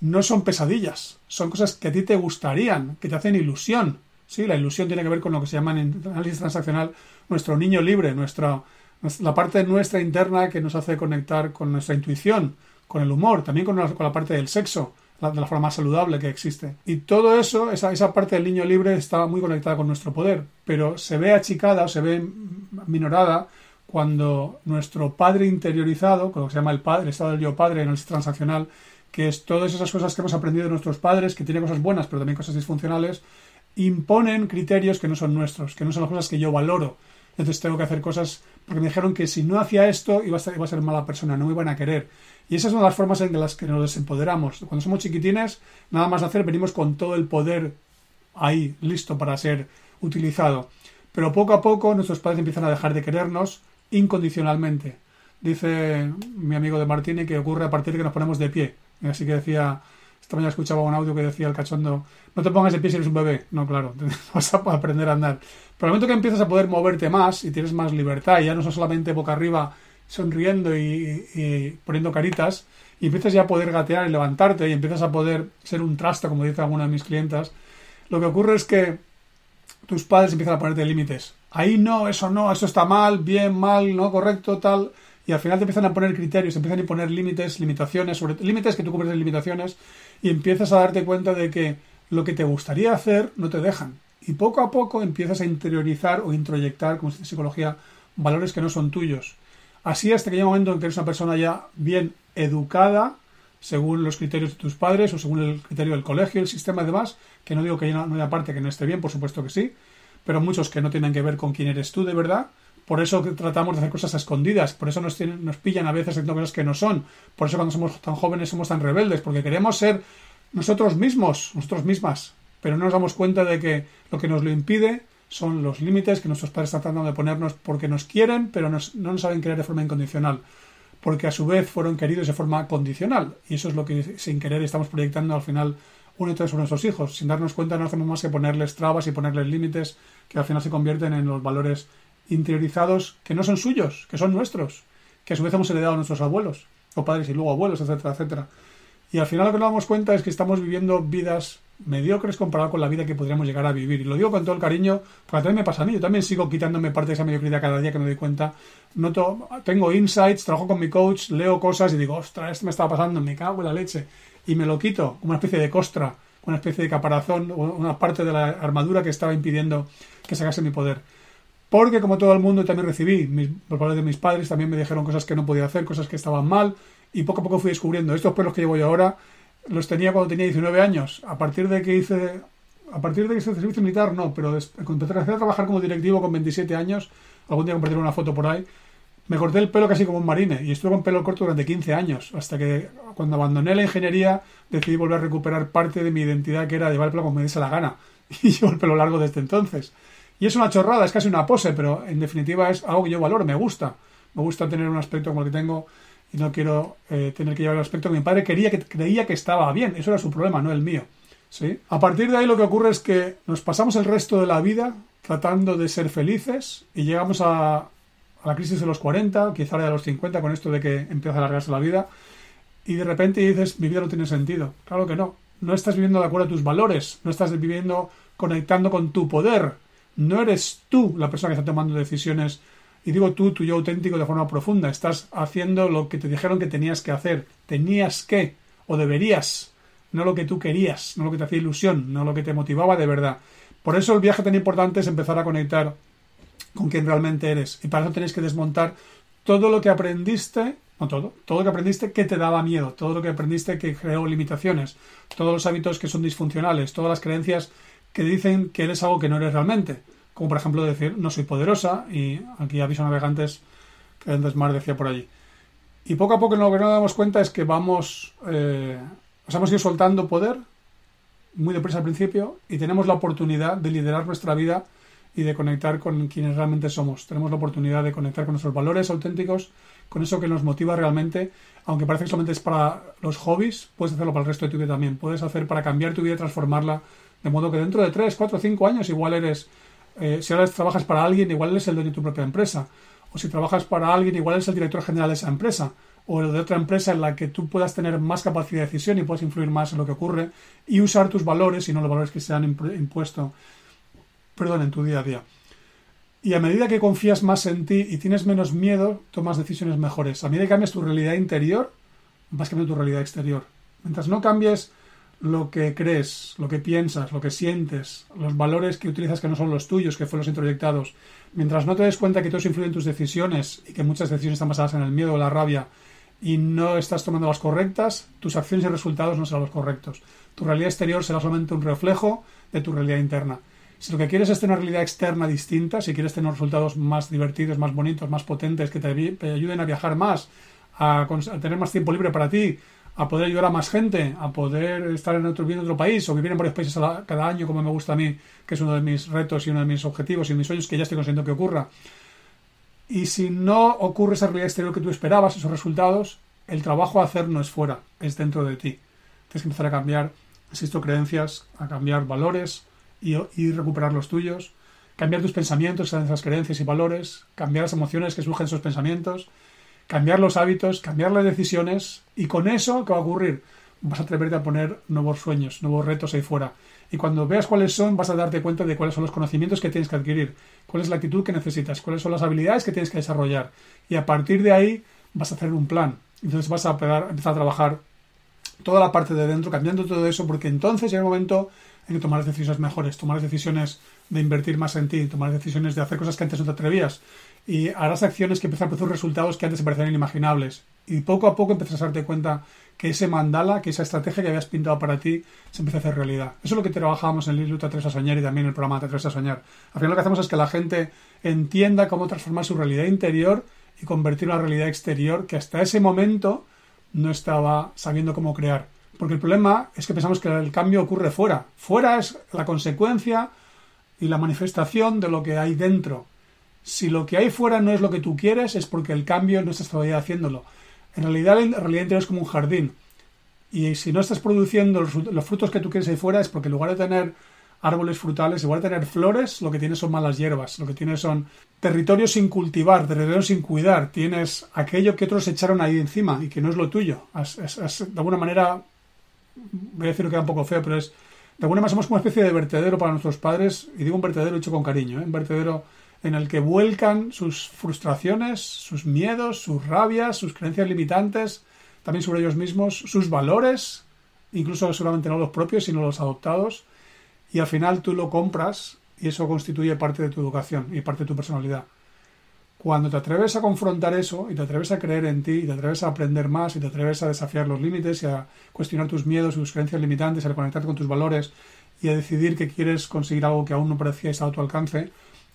no son pesadillas, son cosas que a ti te gustarían, que te hacen ilusión. Sí, la ilusión tiene que ver con lo que se llama en análisis transaccional nuestro niño libre, nuestra, la parte nuestra interna que nos hace conectar con nuestra intuición, con el humor, también con con la parte del sexo de la forma más saludable que existe. Y todo eso, esa, esa parte del niño libre está muy conectada con nuestro poder, pero se ve achicada o se ve minorada cuando nuestro padre interiorizado, con lo que se llama el padre, el estado del yo padre en el transaccional, que es todas esas cosas que hemos aprendido de nuestros padres, que tienen cosas buenas pero también cosas disfuncionales, imponen criterios que no son nuestros, que no son las cosas que yo valoro. Entonces tengo que hacer cosas porque me dijeron que si no hacía esto iba a ser, iba a ser mala persona, no me iban a querer. Y esas son las formas en las que nos desempoderamos. Cuando somos chiquitines, nada más hacer, venimos con todo el poder ahí, listo para ser utilizado. Pero poco a poco nuestros padres empiezan a dejar de querernos incondicionalmente. Dice mi amigo de Martini que ocurre a partir de que nos ponemos de pie. Así que decía, esta mañana escuchaba un audio que decía el cachondo, no te pongas de pie si eres un bebé. No, claro, vas a aprender a andar. Pero al momento que empiezas a poder moverte más y tienes más libertad, y ya no son solamente boca arriba sonriendo y, poniendo caritas y empiezas ya a poder gatear y levantarte y empiezas a poder ser un trasto, como dice alguna de mis clientas, lo que ocurre es que tus padres empiezan a ponerte límites. Ahí no, eso no, eso está mal, bien, mal, no, correcto, tal. Y al final te empiezan a poner criterios, empiezan a poner límites, limitaciones, sobre límites que tú cubres de limitaciones y empiezas a darte cuenta de que lo que te gustaría hacer no te dejan. Y poco a poco empiezas a interiorizar o introyectar, como se dice en psicología, valores que no son tuyos. Así hasta que llega un momento en que eres una persona ya bien educada, según los criterios de tus padres o según el criterio del colegio, el sistema y demás, que no digo que haya parte que no esté bien, por supuesto que sí, pero muchos que no tienen que ver con quién eres tú de verdad. Por eso tratamos de hacer cosas escondidas, por eso nos, nos pillan a veces haciendo cosas que no son, por eso cuando somos tan jóvenes somos tan rebeldes, porque queremos ser nosotros mismos, nosotros mismas, pero no nos damos cuenta de que lo que nos lo impide son los límites que nuestros padres están tratando de ponernos porque nos quieren, pero no nos saben querer de forma incondicional, porque a su vez fueron queridos de forma condicional. Y eso es lo que sin querer estamos proyectando al final uno y sobre nuestros hijos. Sin darnos cuenta no hacemos más que ponerles trabas y ponerles límites que al final se convierten en los valores interiorizados que no son suyos, que son nuestros, que a su vez hemos heredado a nuestros abuelos, o padres y luego abuelos, etcétera, etcétera. Y al final lo que nos damos cuenta es que estamos viviendo vidas mediocres comparado con la vida que podríamos llegar a vivir. Y lo digo con todo el cariño, porque también me pasa a mí. Yo también sigo quitándome parte de esa mediocridad cada día que me doy cuenta. Noto, tengo insights, trabajo con mi coach, leo cosas y digo, ostras, esto me estaba pasando, me cago en la leche. Y me lo quito, como una especie de costra, una especie de caparazón, una parte de la armadura que estaba impidiendo que sacase mi poder. Porque como todo el mundo también recibí, mis, parte de mis padres también me dijeron cosas que no podía hacer, cosas que estaban mal, y poco a poco fui descubriendo estos pelos que llevo yo ahora los tenía cuando tenía 19 años. A partir de que hice, a partir de que hice el servicio militar, no, pero empecé a trabajar como directivo con 27 años, algún día compartiré una foto por ahí, me corté el pelo casi como un marine y estuve con pelo corto durante 15 años, hasta que cuando abandoné la ingeniería decidí volver a recuperar parte de mi identidad que era llevar el pelo como me diese la gana. Y llevo el pelo largo desde entonces. Y es una chorrada, es casi una pose, pero en definitiva es algo que yo valoro, me gusta. Me gusta tener un aspecto como el que tengo y no quiero eh, tener que llevar el aspecto que mi padre quería que creía que estaba bien. Eso era su problema, no el mío. ¿sí? A partir de ahí lo que ocurre es que nos pasamos el resto de la vida tratando de ser felices y llegamos a, a la crisis de los 40, quizá de los 50, con esto de que empieza a alargarse la vida, y de repente dices, mi vida no tiene sentido. Claro que no. no estás viviendo de acuerdo a tus valores, no estás viviendo conectando con tu poder. No eres tú la persona que está tomando decisiones, y digo tú, tu yo auténtico de forma profunda. Estás haciendo lo que te dijeron que tenías que hacer. Tenías que, o deberías, no lo que tú querías, no lo que te hacía ilusión, no lo que te motivaba de verdad. Por eso el viaje tan importante es empezar a conectar con quien realmente eres. Y para eso tenéis que desmontar todo lo que aprendiste, no todo, todo lo que aprendiste que te daba miedo, todo lo que aprendiste que creó limitaciones, todos los hábitos que son disfuncionales, todas las creencias que dicen que eres algo que no eres realmente. Como por ejemplo decir, no soy poderosa, y aquí aviso a navegantes que antes Mar decía por allí. Y poco a poco lo que nos damos cuenta es que vamos, eh, nos hemos ido soltando poder muy deprisa al principio y tenemos la oportunidad de liderar nuestra vida y de conectar con quienes realmente somos. Tenemos la oportunidad de conectar con nuestros valores auténticos, con eso que nos motiva realmente, aunque parece que solamente es para los hobbies, puedes hacerlo para el resto de tu vida también. Puedes hacer para cambiar tu vida y transformarla, de modo que dentro de 3, 4, 5 años igual eres, eh, si ahora trabajas para alguien, igual eres el dueño de tu propia empresa. O si trabajas para alguien, igual eres el director general de esa empresa o de otra empresa en la que tú puedas tener más capacidad de decisión y puedas influir más en lo que ocurre y usar tus valores y no los valores que se han impuesto perdón, en tu día a día. Y a medida que confías más en ti y tienes menos miedo, tomas decisiones mejores. A medida que cambias tu realidad interior, vas cambiando tu realidad exterior. Mientras no cambies lo que crees, lo que piensas, lo que sientes, los valores que utilizas que no son los tuyos, que fueron los introyectados, mientras no te des cuenta que todo eso influye en tus decisiones y que muchas decisiones están basadas en el miedo o la rabia y no estás tomando las correctas, tus acciones y resultados no serán los correctos. Tu realidad exterior será solamente un reflejo de tu realidad interna. Si lo que quieres es tener una realidad externa distinta, si quieres tener resultados más divertidos, más bonitos, más potentes, que te, ayuden a viajar más, a, tener más tiempo libre para ti, a poder ayudar a más gente, a poder estar en otro, en otro país o vivir en varios países cada año, como me gusta a mí, que es uno de mis retos y uno de mis objetivos y mis sueños que ya estoy consiguiendo que ocurra. Y si no ocurre esa realidad exterior que tú esperabas, esos resultados, el trabajo a hacer no es fuera, es dentro de ti. Tienes que empezar a cambiar, insisto, creencias, a cambiar valores, y, recuperar los tuyos, cambiar tus pensamientos, esas creencias y valores, cambiar las emociones que surgen esos pensamientos, cambiar los hábitos, cambiar las decisiones y con eso, ¿qué va a ocurrir? Vas a atreverte a poner nuevos sueños, nuevos retos ahí fuera. Y cuando veas cuáles son, vas a darte cuenta de cuáles son los conocimientos que tienes que adquirir, cuál es la actitud que necesitas, cuáles son las habilidades que tienes que desarrollar. Y a partir de ahí vas a hacer un plan. Entonces vas a empezar a trabajar toda la parte de dentro, cambiando todo eso, porque entonces llega un momento en que tomar decisiones mejores, tomar decisiones de invertir más en ti, tomar decisiones de hacer cosas que antes no te atrevías. Y harás acciones que empiezan a producir resultados que antes te parecían inimaginables. Y poco a poco empiezas a darte cuenta que ese mandala, que esa estrategia que habías pintado para ti, se empieza a hacer realidad. Eso es lo que trabajamos en el Te atreves a soñar y también en el programa Te atreves a soñar. Al final lo que hacemos es que la gente entienda cómo transformar su realidad interior y convertir la realidad exterior que hasta ese momento no estaba sabiendo cómo crear. Porque el problema es que pensamos que el cambio ocurre fuera. Fuera es la consecuencia y la manifestación de lo que hay dentro. Si lo que hay fuera no es lo que tú quieres, es porque el cambio no estás todavía haciéndolo. En realidad, la realidad interior es como un jardín. Y si no estás produciendo los, frutos que tú quieres ahí fuera, es porque en lugar de tener árboles frutales, en lugar de tener flores, lo que tienes son malas hierbas, lo que tienes son territorios sin cultivar, territorios sin cuidar, tienes aquello que otros echaron ahí encima y que no es lo tuyo. de alguna manera voy a decir que queda un poco feo, pero es, de alguna manera somos como una especie de vertedero para nuestros padres, y digo un vertedero hecho con cariño, ¿eh? un vertedero en el que vuelcan sus frustraciones, sus miedos, sus rabias, sus creencias limitantes, también sobre ellos mismos, sus valores, incluso seguramente no los propios, sino los adoptados, y al final tú lo compras y eso constituye parte de tu educación y parte de tu personalidad. Cuando te atreves a confrontar eso y te atreves a creer en ti y te atreves a aprender más y te atreves a desafiar los límites y a cuestionar tus miedos y tus creencias limitantes, a conectarte con tus valores y a decidir que quieres conseguir algo que aún no parecía a tu alcance,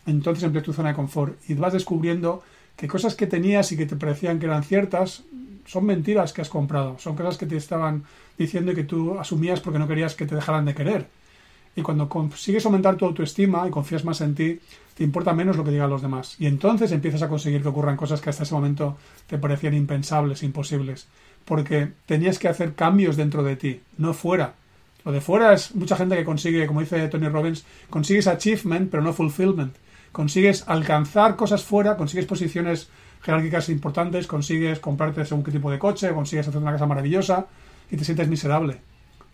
entonces empiezas tu zona de confort y vas descubriendo que cosas que tenías y que te parecían que eran ciertas son mentiras que has comprado, son cosas que te estaban diciendo y que tú asumías porque no querías que te dejaran de querer. Y cuando consigues aumentar tu autoestima y confías más en ti, te importa menos lo que digan los demás. Y entonces empiezas a conseguir que ocurran cosas que hasta ese momento te parecían impensables, imposibles. Porque tenías que hacer cambios dentro de ti, no fuera. Lo de fuera es mucha gente que consigue, como dice Tony Robbins, consigues achievement pero no fulfillment. Consigues alcanzar cosas fuera, consigues posiciones jerárquicas importantes, consigues comprarte según qué tipo de coche, consigues hacer una casa maravillosa y te sientes miserable.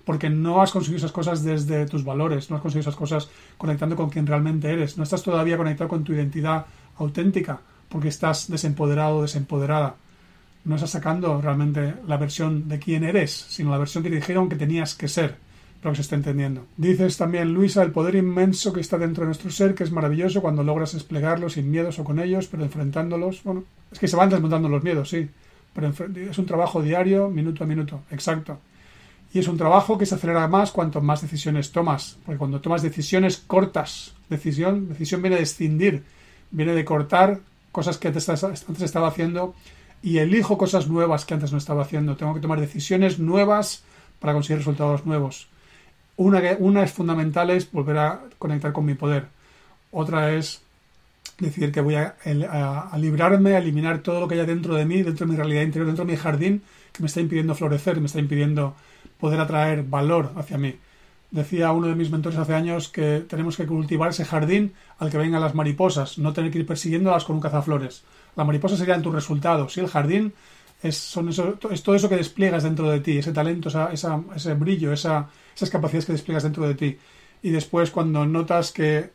porque no has conseguido esas cosas desde tus valores, no has conseguido esas cosas conectando con quien realmente eres, no estás todavía conectado con tu identidad auténtica, porque estás desempoderado o desempoderada. No estás sacando realmente la versión de quién eres, sino la versión que te dijeron que tenías que ser. Lo que se está entendiendo. Dices también, Luisa, el poder inmenso que está dentro de nuestro ser, que es maravilloso cuando logras desplegarlo sin miedos o con ellos, pero enfrentándolos. Bueno, es que se van desmontando los miedos, sí. Pero es un trabajo diario, minuto a minuto. Exacto. Y es un trabajo que se acelera más cuanto más decisiones tomas. Porque cuando tomas decisiones cortas, decisión, decisión viene de escindir, viene de cortar cosas que antes estaba haciendo y elijo cosas nuevas que antes no estaba haciendo. Tengo que tomar decisiones nuevas para conseguir resultados nuevos. Una, una es fundamental es volver a conectar con mi poder. Otra es decidir que voy a, a, librarme, a eliminar todo lo que hay dentro de mí, dentro de mi realidad interior, dentro de mi jardín, que me está impidiendo florecer, me está impidiendo poder atraer valor hacia mí. Decía uno de mis mentores hace años que tenemos que cultivar ese jardín al que vengan las mariposas, no tener que ir persiguiéndolas con un cazaflores. La mariposa sería tu resultado. Si el jardín es, son eso, es todo eso que despliegas dentro de ti, ese talento, esa, ese brillo, esa, esas capacidades que despliegas dentro de ti. Y después cuando notas que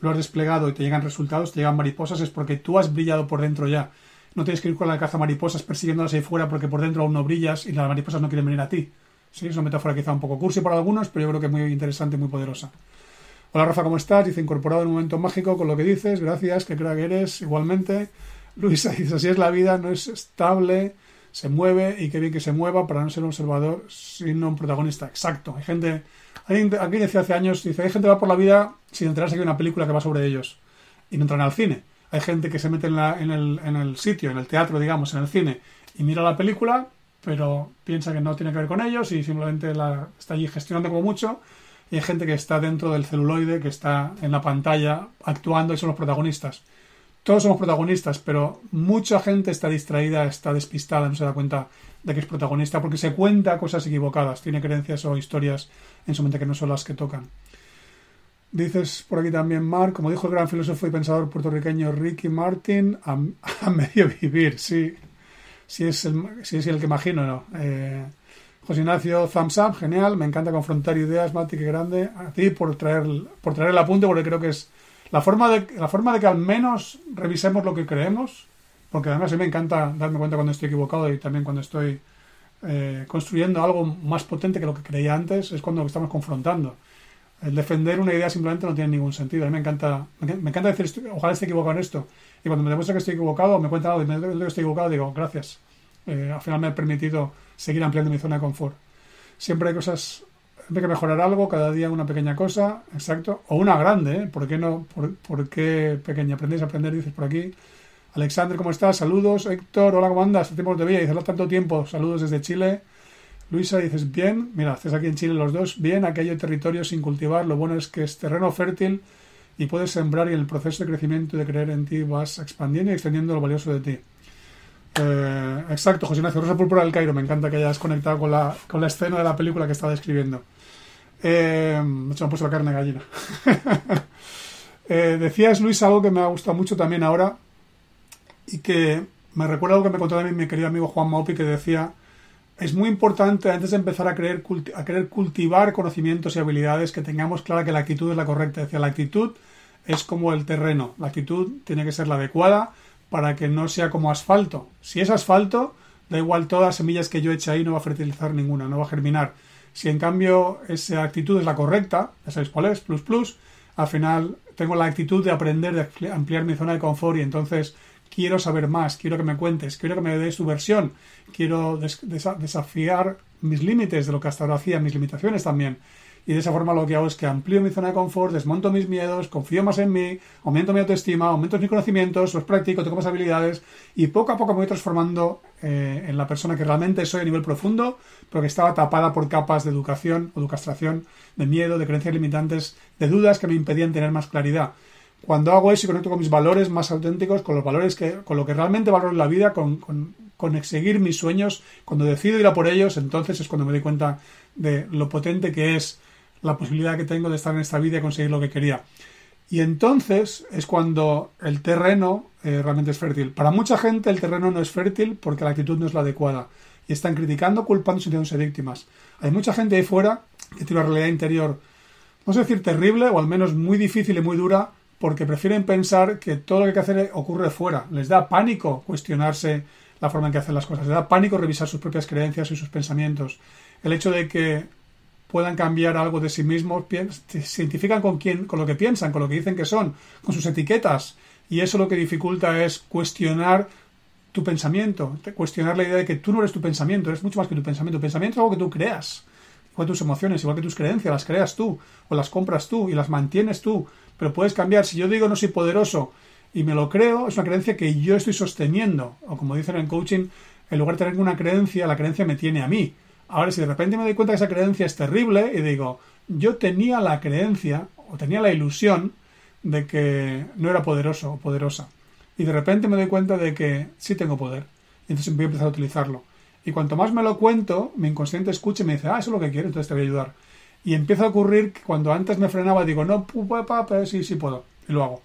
lo has desplegado y te llegan resultados, te llegan mariposas, es porque tú has brillado por dentro ya. No tienes que ir con la caza mariposas persiguiéndolas ahí fuera porque por dentro aún no brillas y las mariposas no quieren venir a ti. Sí, es una metáfora quizá un poco cursi para algunos, pero yo creo que es muy interesante y muy poderosa. Hola Rafa, ¿cómo estás? Dice, incorporado en un momento mágico con lo que dices. Gracias, que creo que eres. Igualmente. Luisa dice, así es la vida, no es estable, se mueve y qué bien que se mueva para no ser un observador, sino un protagonista. Exacto. Hay gente, aquí decía hace años, dice, hay gente que va por la vida sin enterarse que hay una película que va sobre ellos y no entran al cine. Hay gente que se mete en, la, en, el, en el sitio, en el teatro, digamos, en el cine, y mira la película, pero piensa que no tiene que ver con ellos y simplemente la, está allí gestionando como mucho. Y hay gente que está dentro del celuloide, que está en la pantalla actuando y son los protagonistas todos somos protagonistas, pero mucha gente está distraída, está despistada, no se da cuenta de que es protagonista porque se cuenta cosas equivocadas, tiene creencias o historias en su mente que no son las que tocan. Dices por aquí también, Mark, como dijo el gran filósofo y pensador puertorriqueño Ricky Martin, a, medio vivir, sí. Si es, el, es el que imagino, ¿no? Eh, José Ignacio, thumbs up, genial, me encanta confrontar ideas, Mati, que grande. A ti por traer, por traer el apunte, porque creo que es la forma, de, la forma de que al menos revisemos lo que creemos, porque además a mí me encanta darme cuenta cuando estoy equivocado y también cuando estoy eh, construyendo algo más potente que lo que creía antes, es cuando lo estamos confrontando. El defender una idea simplemente no tiene ningún sentido. A mí me encanta, me encanta decir, ojalá esté equivocado en esto. Y cuando me demuestra que estoy equivocado, me cuenta algo y me que estoy equivocado, digo, gracias. Eh, al final me ha permitido seguir ampliando mi zona de confort. Siempre hay cosas hay que mejorar algo, cada día una pequeña cosa, exacto, o una grande, ¿eh? ¿Por qué no? ¿Por, qué pequeña? ¿Aprendéis a aprender? Dices por aquí. Alexander, ¿cómo estás? Saludos. Héctor, hola, ¿cómo andas? Tiempo de vida, dices, tanto tiempo. Saludos desde Chile. Luisa, dices, bien. Mira, haces aquí en Chile los dos. Bien, aquí hay territorio sin cultivar. Lo bueno es que es terreno fértil y puedes sembrar y el proceso de crecimiento y de creer en ti vas expandiendo y extendiendo lo valioso de ti. Eh, exacto, José Ignacio, Rosa Púrpura del Cairo. Me encanta que hayas conectado con la, con la escena de la película que estaba describiendo. Eh, me he puesto la carne gallina. eh, decías, Luis, algo que me ha gustado mucho también ahora y que me recuerda algo que me contó también mi querido amigo Juan Maupi que decía es muy importante antes de empezar a querer, a querer cultivar conocimientos y habilidades que tengamos clara que la actitud es la correcta. Decía, la actitud es como el terreno. La actitud tiene que ser la adecuada para que no sea como asfalto. Si es asfalto, da igual todas las semillas que yo eche ahí, no va a fertilizar ninguna, no va a germinar. Si en cambio esa actitud es la correcta, ya sabéis cuál es, plus plus, al final tengo la actitud de aprender, de ampliar mi zona de confort y entonces quiero saber más, quiero que me cuentes, quiero que me des tu versión, quiero desafiar mis límites de lo que hasta ahora hacía, mis limitaciones también. Y de esa forma lo que hago es que amplío mi zona de confort, desmonto mis miedos, confío más en mí, aumento mi autoestima, aumento mis conocimientos, los practico, tengo más habilidades y poco a poco me voy transformando eh, en la persona que realmente soy a nivel profundo, pero que estaba tapada por capas de educación o de castración, de miedo, de creencias limitantes, de dudas que me impedían tener más claridad. Cuando hago eso y conecto con mis valores más auténticos, con los valores que, con lo que realmente valoro en la vida, con, con, con seguir mis sueños, cuando decido ir a por ellos, entonces es cuando me doy cuenta de lo potente que es la posibilidad que tengo de estar en esta vida y conseguir lo que quería. Y entonces es cuando el terreno eh, realmente es fértil. Para mucha gente el terreno no es fértil porque la actitud no es la adecuada. y están criticando, culpando, sintiéndose víctimas. Hay mucha gente ahí fuera que tiene una realidad interior, no sé decir terrible, o al menos muy difícil y muy dura, porque prefieren pensar que todo lo que hay que hacer ocurre fuera. Les da pánico cuestionarse la forma en que hacen las cosas, les da pánico revisar sus propias creencias y sus pensamientos. El hecho de que puedan cambiar algo de sí mismos, se identifican con quién, con lo que piensan, con lo que dicen que son, con sus etiquetas, y eso lo que dificulta es cuestionar tu pensamiento, cuestionar la idea de que tú no eres tu pensamiento, eres mucho más que tu pensamiento. Tu pensamiento es algo que tú creas, igual que tus emociones, igual que tus creencias, las creas tú, o las compras tú y las mantienes tú, pero puedes cambiar. Si yo digo no soy poderoso y me lo creo, es una creencia que yo estoy sosteniendo, o como dicen en coaching, en lugar de tener una creencia, la creencia me tiene a mí. Ahora, si de repente me doy cuenta que esa creencia es terrible y digo, yo tenía la creencia o tenía la ilusión de que no era poderoso o poderosa. Y de repente me doy cuenta de que sí tengo poder. Y entonces voy a empezar a utilizarlo. Y cuanto más me lo cuento, mi inconsciente escucha y me dice, ah, eso es lo que quiero, entonces te voy a ayudar. Y empieza a ocurrir que cuando antes me frenaba, digo, no, papá, sí, sí puedo. Y lo hago.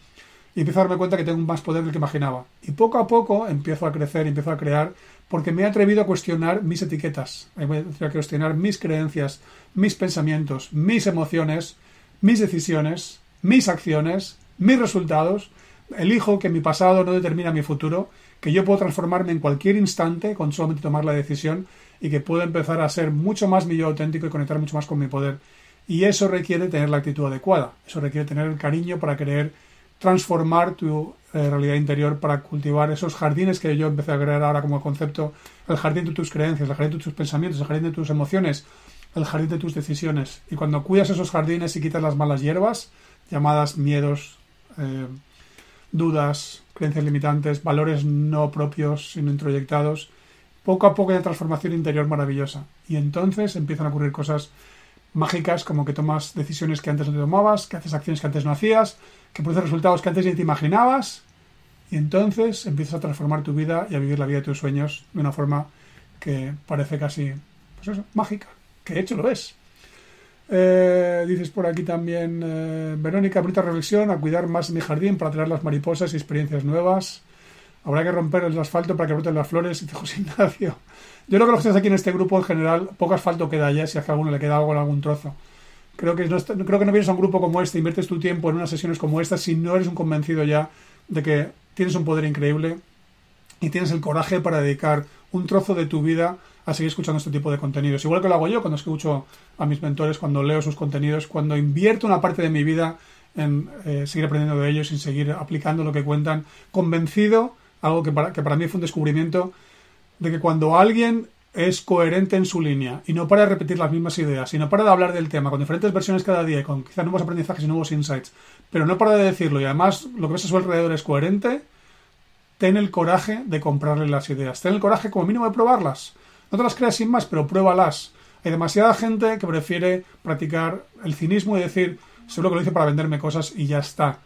Y empiezo a darme cuenta que tengo más poder del que imaginaba. Y poco a poco empiezo a crecer, empiezo a crear porque me he atrevido a cuestionar mis etiquetas, a cuestionar mis creencias, mis pensamientos, mis emociones, mis decisiones, mis acciones, mis resultados. Elijo que mi pasado no determina mi futuro, que yo puedo transformarme en cualquier instante con solamente tomar la decisión y que puedo empezar a ser mucho más mi yo auténtico y conectar mucho más con mi poder. Y eso requiere tener la actitud adecuada, eso requiere tener el cariño para querer transformar tu eh, realidad interior para cultivar esos jardines que yo empecé a crear ahora como concepto, el jardín de tus creencias, el jardín de tus pensamientos, el jardín de tus emociones, el jardín de tus decisiones. Y cuando cuidas esos jardines y quitas las malas hierbas, llamadas miedos, eh, dudas, creencias limitantes, valores no propios, sino introyectados, poco a poco hay una transformación interior maravillosa. Y entonces empiezan a ocurrir cosas mágicas como que tomas decisiones que antes no te tomabas, que haces acciones que antes no hacías, que produces resultados que antes ni te imaginabas y entonces empiezas a transformar tu vida y a vivir la vida de tus sueños de una forma que parece casi, pues eso, mágica, que de hecho lo es. Eh, dices por aquí también, eh, Verónica, bonita reflexión, a cuidar más mi jardín para traer las mariposas y experiencias nuevas. Habrá que romper el asfalto para que broten las flores, y José Ignacio. Yo creo que los que estás aquí en este grupo en general, poco asfalto queda ya, si a alguno le queda algo en algún trozo. Creo que, no, creo que no vienes a un grupo como este, inviertes tu tiempo en unas sesiones como estas si no eres un convencido ya de que tienes un poder increíble y tienes el coraje para dedicar un trozo de tu vida a seguir escuchando este tipo de contenidos. Igual que lo hago yo cuando escucho a mis mentores, cuando leo sus contenidos, cuando invierto una parte de mi vida en eh, seguir aprendiendo de ellos y seguir aplicando lo que cuentan, convencido, algo que para, que para mí fue un descubrimiento, de que cuando alguien es coherente en su línea y no para de repetir las mismas ideas, sino para de hablar del tema con diferentes versiones cada día y con quizás nuevos aprendizajes y nuevos insights, pero no para de decirlo y además lo que ves a su alrededor es coherente, ten el coraje de comprarle las ideas, ten el coraje como mínimo de probarlas. No te las creas sin más, pero pruébalas. Hay demasiada gente que prefiere practicar el cinismo y decir, seguro que lo hice para venderme cosas y ya está.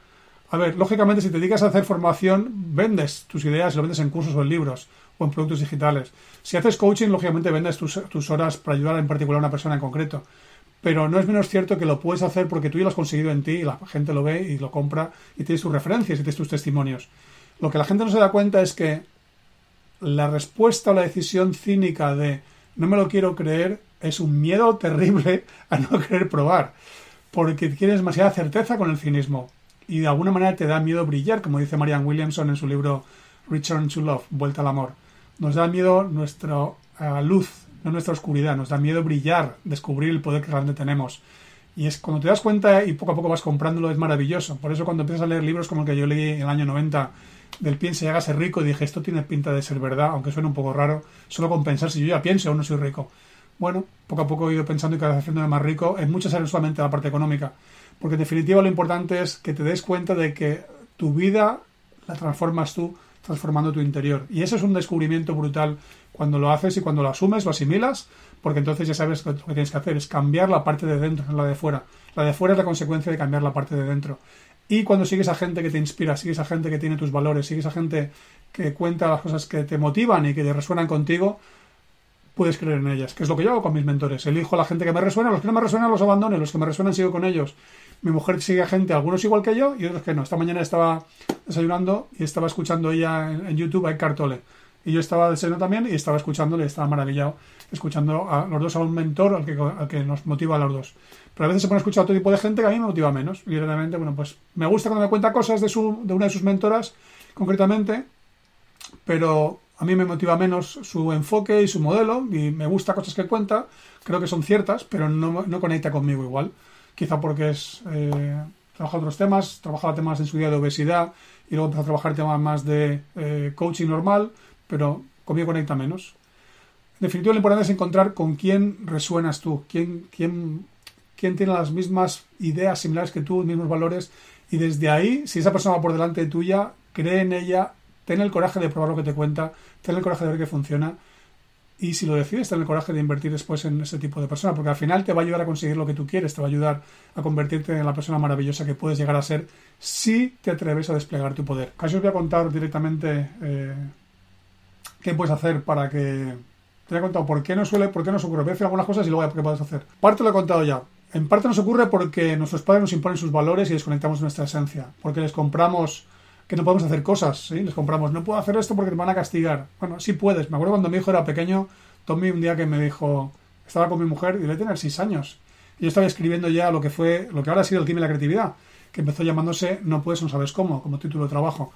A ver, lógicamente si te dedicas a hacer formación, vendes tus ideas y lo vendes en cursos o en libros o en productos digitales. Si haces coaching, lógicamente vendes tus, horas para ayudar en particular a una persona en concreto. Pero no es menos cierto que lo puedes hacer porque tú ya lo has conseguido en ti y la gente lo ve y lo compra y tienes tus referencias y tienes tus testimonios. Lo que la gente no se da cuenta es que la respuesta o la decisión cínica de no me lo quiero creer es un miedo terrible a no querer probar. Porque tienes demasiada certeza con el cinismo. Y de alguna manera te da miedo brillar, como dice Marianne Williamson en su libro Return to Love, Vuelta al Amor. Nos da miedo nuestra eh, luz, no nuestra oscuridad. Nos da miedo brillar, descubrir el poder que realmente tenemos. Y es cuando te das cuenta y poco a poco vas comprándolo, es maravilloso. Por eso cuando empiezas a leer libros como el que yo leí en el año 90 del piense y hágase rico, dije, esto tiene pinta de ser verdad, aunque suene un poco raro, solo con pensar si yo ya pienso o no soy rico. Bueno, poco a poco he ido pensando y cada vez haciéndome más rico en muchas áreas solamente la parte económica. Porque en definitiva lo importante es que te des cuenta de que tu vida la transformas tú transformando tu interior. Y eso es un descubrimiento brutal cuando lo haces y cuando lo asumes, lo asimilas, porque entonces ya sabes que lo que tienes que hacer es cambiar la parte de dentro, no la de fuera. La de fuera es la consecuencia de cambiar la parte de dentro. Y cuando sigues a gente que te inspira, sigues a gente que tiene tus valores, sigues a gente que cuenta las cosas que te motivan y que te resuenan contigo, puedes creer en ellas, que es lo que yo hago con mis mentores. Elijo a la gente que me resuena, los que no me resuenan los abandono, los que me resuenan sigo con ellos. Mi mujer sigue a gente, algunos igual que yo y otros que no. Esta mañana estaba desayunando y estaba escuchando ella en, YouTube a Eckhart Tolle. Y yo estaba desayunando también y estaba escuchándole, estaba maravillado, escuchando a los dos a un mentor al que, al que nos motiva a los dos. Pero a veces se pone a escuchar a otro tipo de gente que a mí me motiva menos. Y realmente, bueno, pues me gusta cuando me cuenta cosas de, su, de una de sus mentoras, concretamente, pero a mí me motiva menos su enfoque y su modelo, y me gusta cosas que cuenta, creo que son ciertas, pero no, no conecta conmigo igual. Quizá porque es eh, trabaja otros temas, trabajaba temas en su día de obesidad y luego empezó a trabajar temas más de eh, coaching normal, pero conmigo conecta menos. En definitiva, lo importante es encontrar con quién resuenas tú, quién, quién, quién tiene las mismas ideas similares que tú, mismos valores, y desde ahí, si esa persona va por delante tuya, cree en ella, ten el coraje de probar lo que te cuenta, ten el coraje de ver que funciona y si lo decides, ten el coraje de invertir después en ese tipo de persona, porque al final te va a ayudar a conseguir lo que tú quieres, te va a ayudar a convertirte en la persona maravillosa que puedes llegar a ser si te atreves a desplegar tu poder. Casi os voy a contar directamente eh, qué puedes hacer para que... Te he contado por qué no suele, por qué nos ocurre. Voy a decir algunas cosas y luego qué puedes hacer. Parte lo he contado ya. En parte nos ocurre porque nuestros padres nos imponen sus valores y desconectamos nuestra esencia. Porque les compramos que no podemos hacer cosas, ¿sí? Les compramos, no puedo hacer esto porque te van a castigar. Bueno, sí puedes. Me acuerdo cuando mi hijo era pequeño, Tommy un día que me dijo, estaba con mi mujer y le tener seis años. Y yo estaba escribiendo ya lo que fue, lo que ahora ha sido el crimen de la creatividad, que empezó llamándose No puedes, no sabes cómo, como título de trabajo.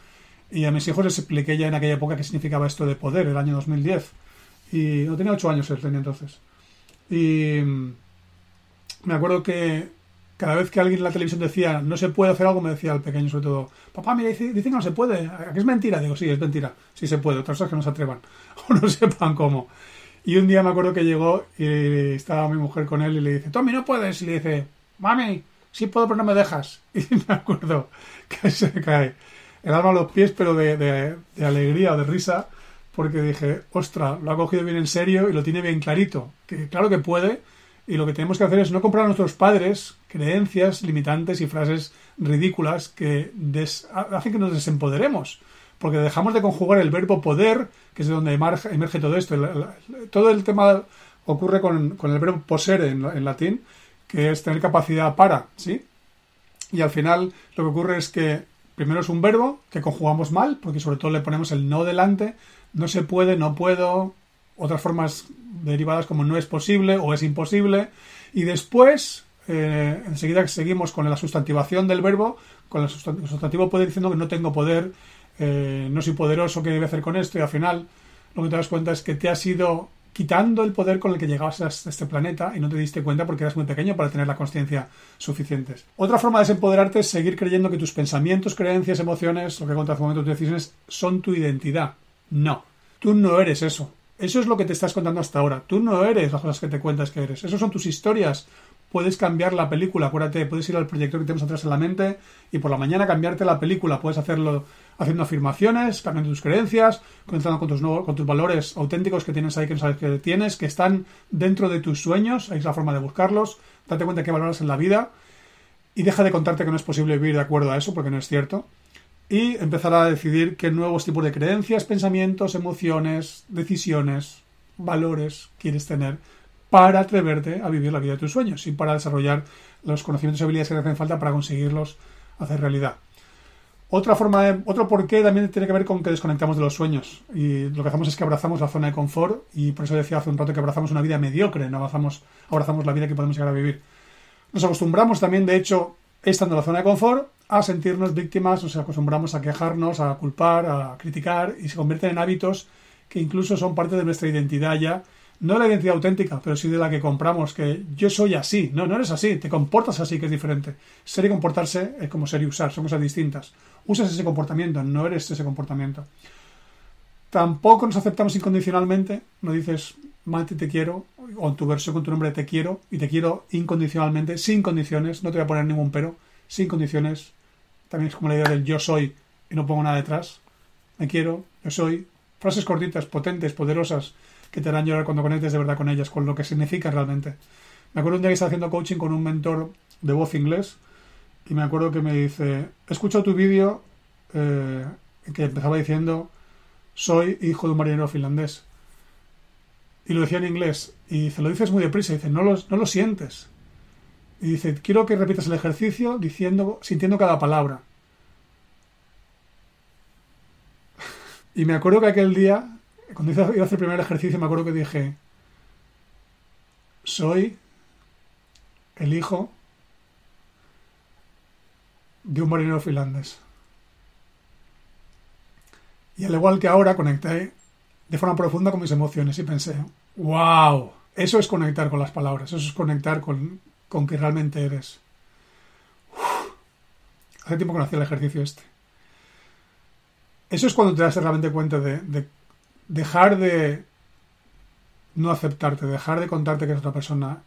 Y a mis hijos les expliqué ya en aquella época qué significaba esto de poder, el año 2010. Y no tenía ocho años él tenía entonces. Y me acuerdo que cada vez que alguien en la televisión decía no se puede hacer algo, me decía el pequeño sobre todo, papá, mira, dice, que no se puede, ¿a que es mentira? Digo, sí, es mentira, sí se puede, otras cosas que no se atrevan o no sepan cómo. Y un día me acuerdo que llegó y estaba mi mujer con él y le dice, Tommy, no puedes. Y le dice, mami, sí puedo, pero no me dejas. Y me acuerdo que se cae el alma a los pies, pero de, de, de alegría o de risa, porque dije, ostra, lo ha cogido bien en serio y lo tiene bien clarito. Que claro que puede, y lo que tenemos que hacer es no comprar a nuestros padres creencias limitantes y frases ridículas que hacen que nos desempoderemos. Porque dejamos de conjugar el verbo poder, que es de donde emerge, todo esto. todo el tema ocurre con, el verbo poser en, latín, que es tener capacidad para, ¿sí? Y al final lo que ocurre es que primero es un verbo que conjugamos mal, porque sobre todo le ponemos el no delante, no se puede, no puedo, otras formas derivadas como no es posible o es imposible. Y después, eh, enseguida seguimos con la sustantivación del verbo, con el sustantivo poder diciendo que no tengo poder, eh, no soy poderoso, ¿qué debe hacer con esto? Y al final lo que te das cuenta es que te has ido quitando el poder con el que llegabas a este planeta y no te diste cuenta porque eras muy pequeño para tener la conciencia suficientes. Otra forma de desempoderarte es seguir creyendo que tus pensamientos, creencias, emociones, lo que contra momento tus decisiones, son tu identidad. No, tú no eres eso. Eso es lo que te estás contando hasta ahora. Tú no eres las cosas que te cuentas que eres. Esas son tus historias. Puedes cambiar la película, acuérdate, puedes ir al proyector que tenemos atrás en la mente y por la mañana cambiarte la película. Puedes hacerlo haciendo afirmaciones, cambiando tus creencias, conectando con tus, con tus valores auténticos que tienes ahí, que no sabes que tienes, que están dentro de tus sueños. Ahí es la forma de buscarlos. Date cuenta qué valoras en la vida y deja de contarte que no es posible vivir de acuerdo a eso, porque no es cierto y empezar a decidir qué nuevos tipos de creencias, pensamientos, emociones, decisiones, valores quieres tener para atreverte a vivir la vida de tus sueños y para desarrollar los conocimientos y habilidades que te hacen falta para conseguirlos hacer realidad. Otra forma de, otro porqué también tiene que ver con que desconectamos de los sueños y lo que hacemos es que abrazamos la zona de confort y por eso decía hace un rato que abrazamos una vida mediocre, no abrazamos, abrazamos la vida que podemos llegar a vivir. Nos acostumbramos también, de hecho, estando en la zona de confort, a sentirnos víctimas, nos acostumbramos a quejarnos, a culpar, a criticar y se convierten en hábitos que incluso son parte de nuestra identidad ya. No la identidad auténtica, pero sí de la que compramos, que yo soy así. No, no eres así, te comportas así, que es diferente. Ser y comportarse es como ser y usar, son cosas distintas. Usas ese comportamiento, no eres ese comportamiento. Tampoco nos aceptamos incondicionalmente, no dices, Mate, te quiero, o tu versión con tu nombre te quiero, y te quiero incondicionalmente, sin condiciones, no te voy a poner ningún pero, sin condiciones. También es como la idea del yo soy y no pongo nada detrás. Me quiero, yo soy. Frases cortitas, potentes, poderosas, que te harán llorar cuando conectes de verdad con ellas, con lo que significa realmente. Me acuerdo un día que estaba haciendo coaching con un mentor de voz inglés y me acuerdo que me dice, he escuchado tu vídeo eh, que empezaba diciendo, soy hijo de un marinero finlandés. Y lo decía en inglés. Y dice, lo dices muy deprisa. Y dice, no lo, no lo sientes. Y dice, quiero que repitas el ejercicio diciendo, sintiendo cada palabra. y me acuerdo que aquel día Cuando iba a hacer el primer ejercicio me acuerdo que dije, soy el hijo de un marinero finlandés. Y al igual que ahora conecté de forma profunda con mis emociones y pensé, wow, eso es conectar con las palabras, eso es conectar con, con que realmente eres. hace tiempo que no hacía el ejercicio este. Eso es cuando te das realmente cuenta de, de dejar de no aceptarte, dejar de contarte que eres otra persona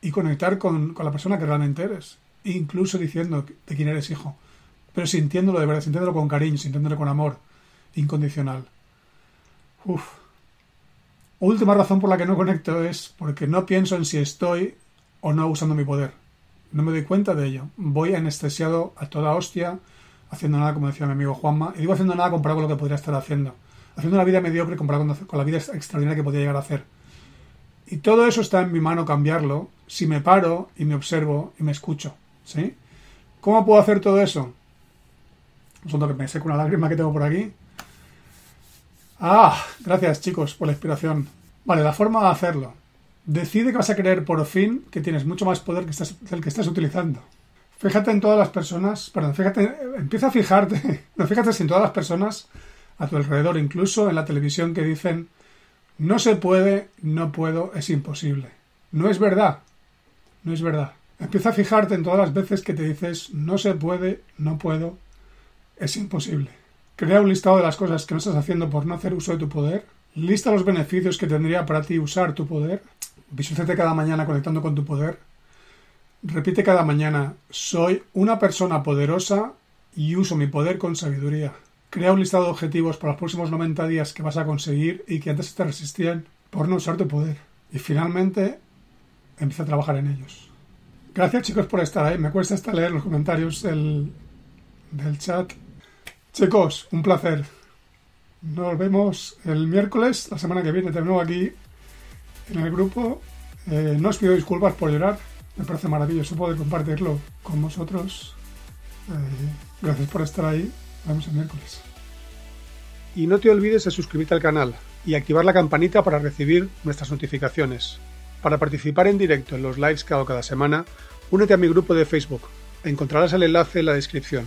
y conectar con, con la persona que realmente eres, incluso diciendo de quién eres hijo, pero sintiéndolo de verdad, sintiéndolo con cariño, sintiéndolo con amor incondicional. Uf. Última razón por la que no conecto es porque no pienso en si estoy o no usando mi poder. No me doy cuenta de ello. Voy anestesiado a toda hostia, haciendo nada, como decía mi amigo Juanma. Y digo haciendo nada comparado con lo que podría estar haciendo. Haciendo una vida mediocre comparado con la vida extraordinaria que podría llegar a hacer. Y todo eso está en mi mano cambiarlo si me paro y me observo y me escucho. ¿Sí? ¿Cómo puedo hacer todo eso? Un que me seco una lágrima que tengo por aquí. Ah, gracias chicos por la inspiración. Vale, la forma de hacerlo. Decide que vas a creer por fin que tienes mucho más poder que estás, que estás utilizando. Fíjate en todas las personas, perdón, fíjate, empieza a fijarte, no fíjate en todas las personas a tu alrededor, incluso en la televisión que dicen no se puede, no puedo, es imposible. No es verdad, no es verdad. Empieza a fijarte en todas las veces que te dices no se puede, no puedo, es imposible. Crea un listado de las cosas que no estás haciendo por no hacer uso de tu poder. Lista los beneficios que tendría para ti usar tu poder. Visualízate cada mañana conectando con tu poder. Repite cada mañana, soy una persona poderosa y uso mi poder con sabiduría. Crea un listado de objetivos para los próximos 90 días que vas a conseguir y que antes te resistían por no usar tu poder. Y finalmente, empieza a trabajar en ellos. Gracias chicos por estar ahí. Me cuesta hasta leer los comentarios del, del chat. Chicos, un placer. Nos vemos el miércoles, la semana que viene, de nuevo aquí en el grupo. Eh, no os pido disculpas por llorar. Me parece maravilloso poder compartirlo con vosotros. Eh, gracias por estar ahí. Nos vemos el miércoles. Y no te olvides de suscribirte al canal y activar la campanita para recibir nuestras notificaciones. Para participar en directo en los lives que hago cada semana, únete a mi grupo de Facebook. Encontrarás el enlace en la descripción.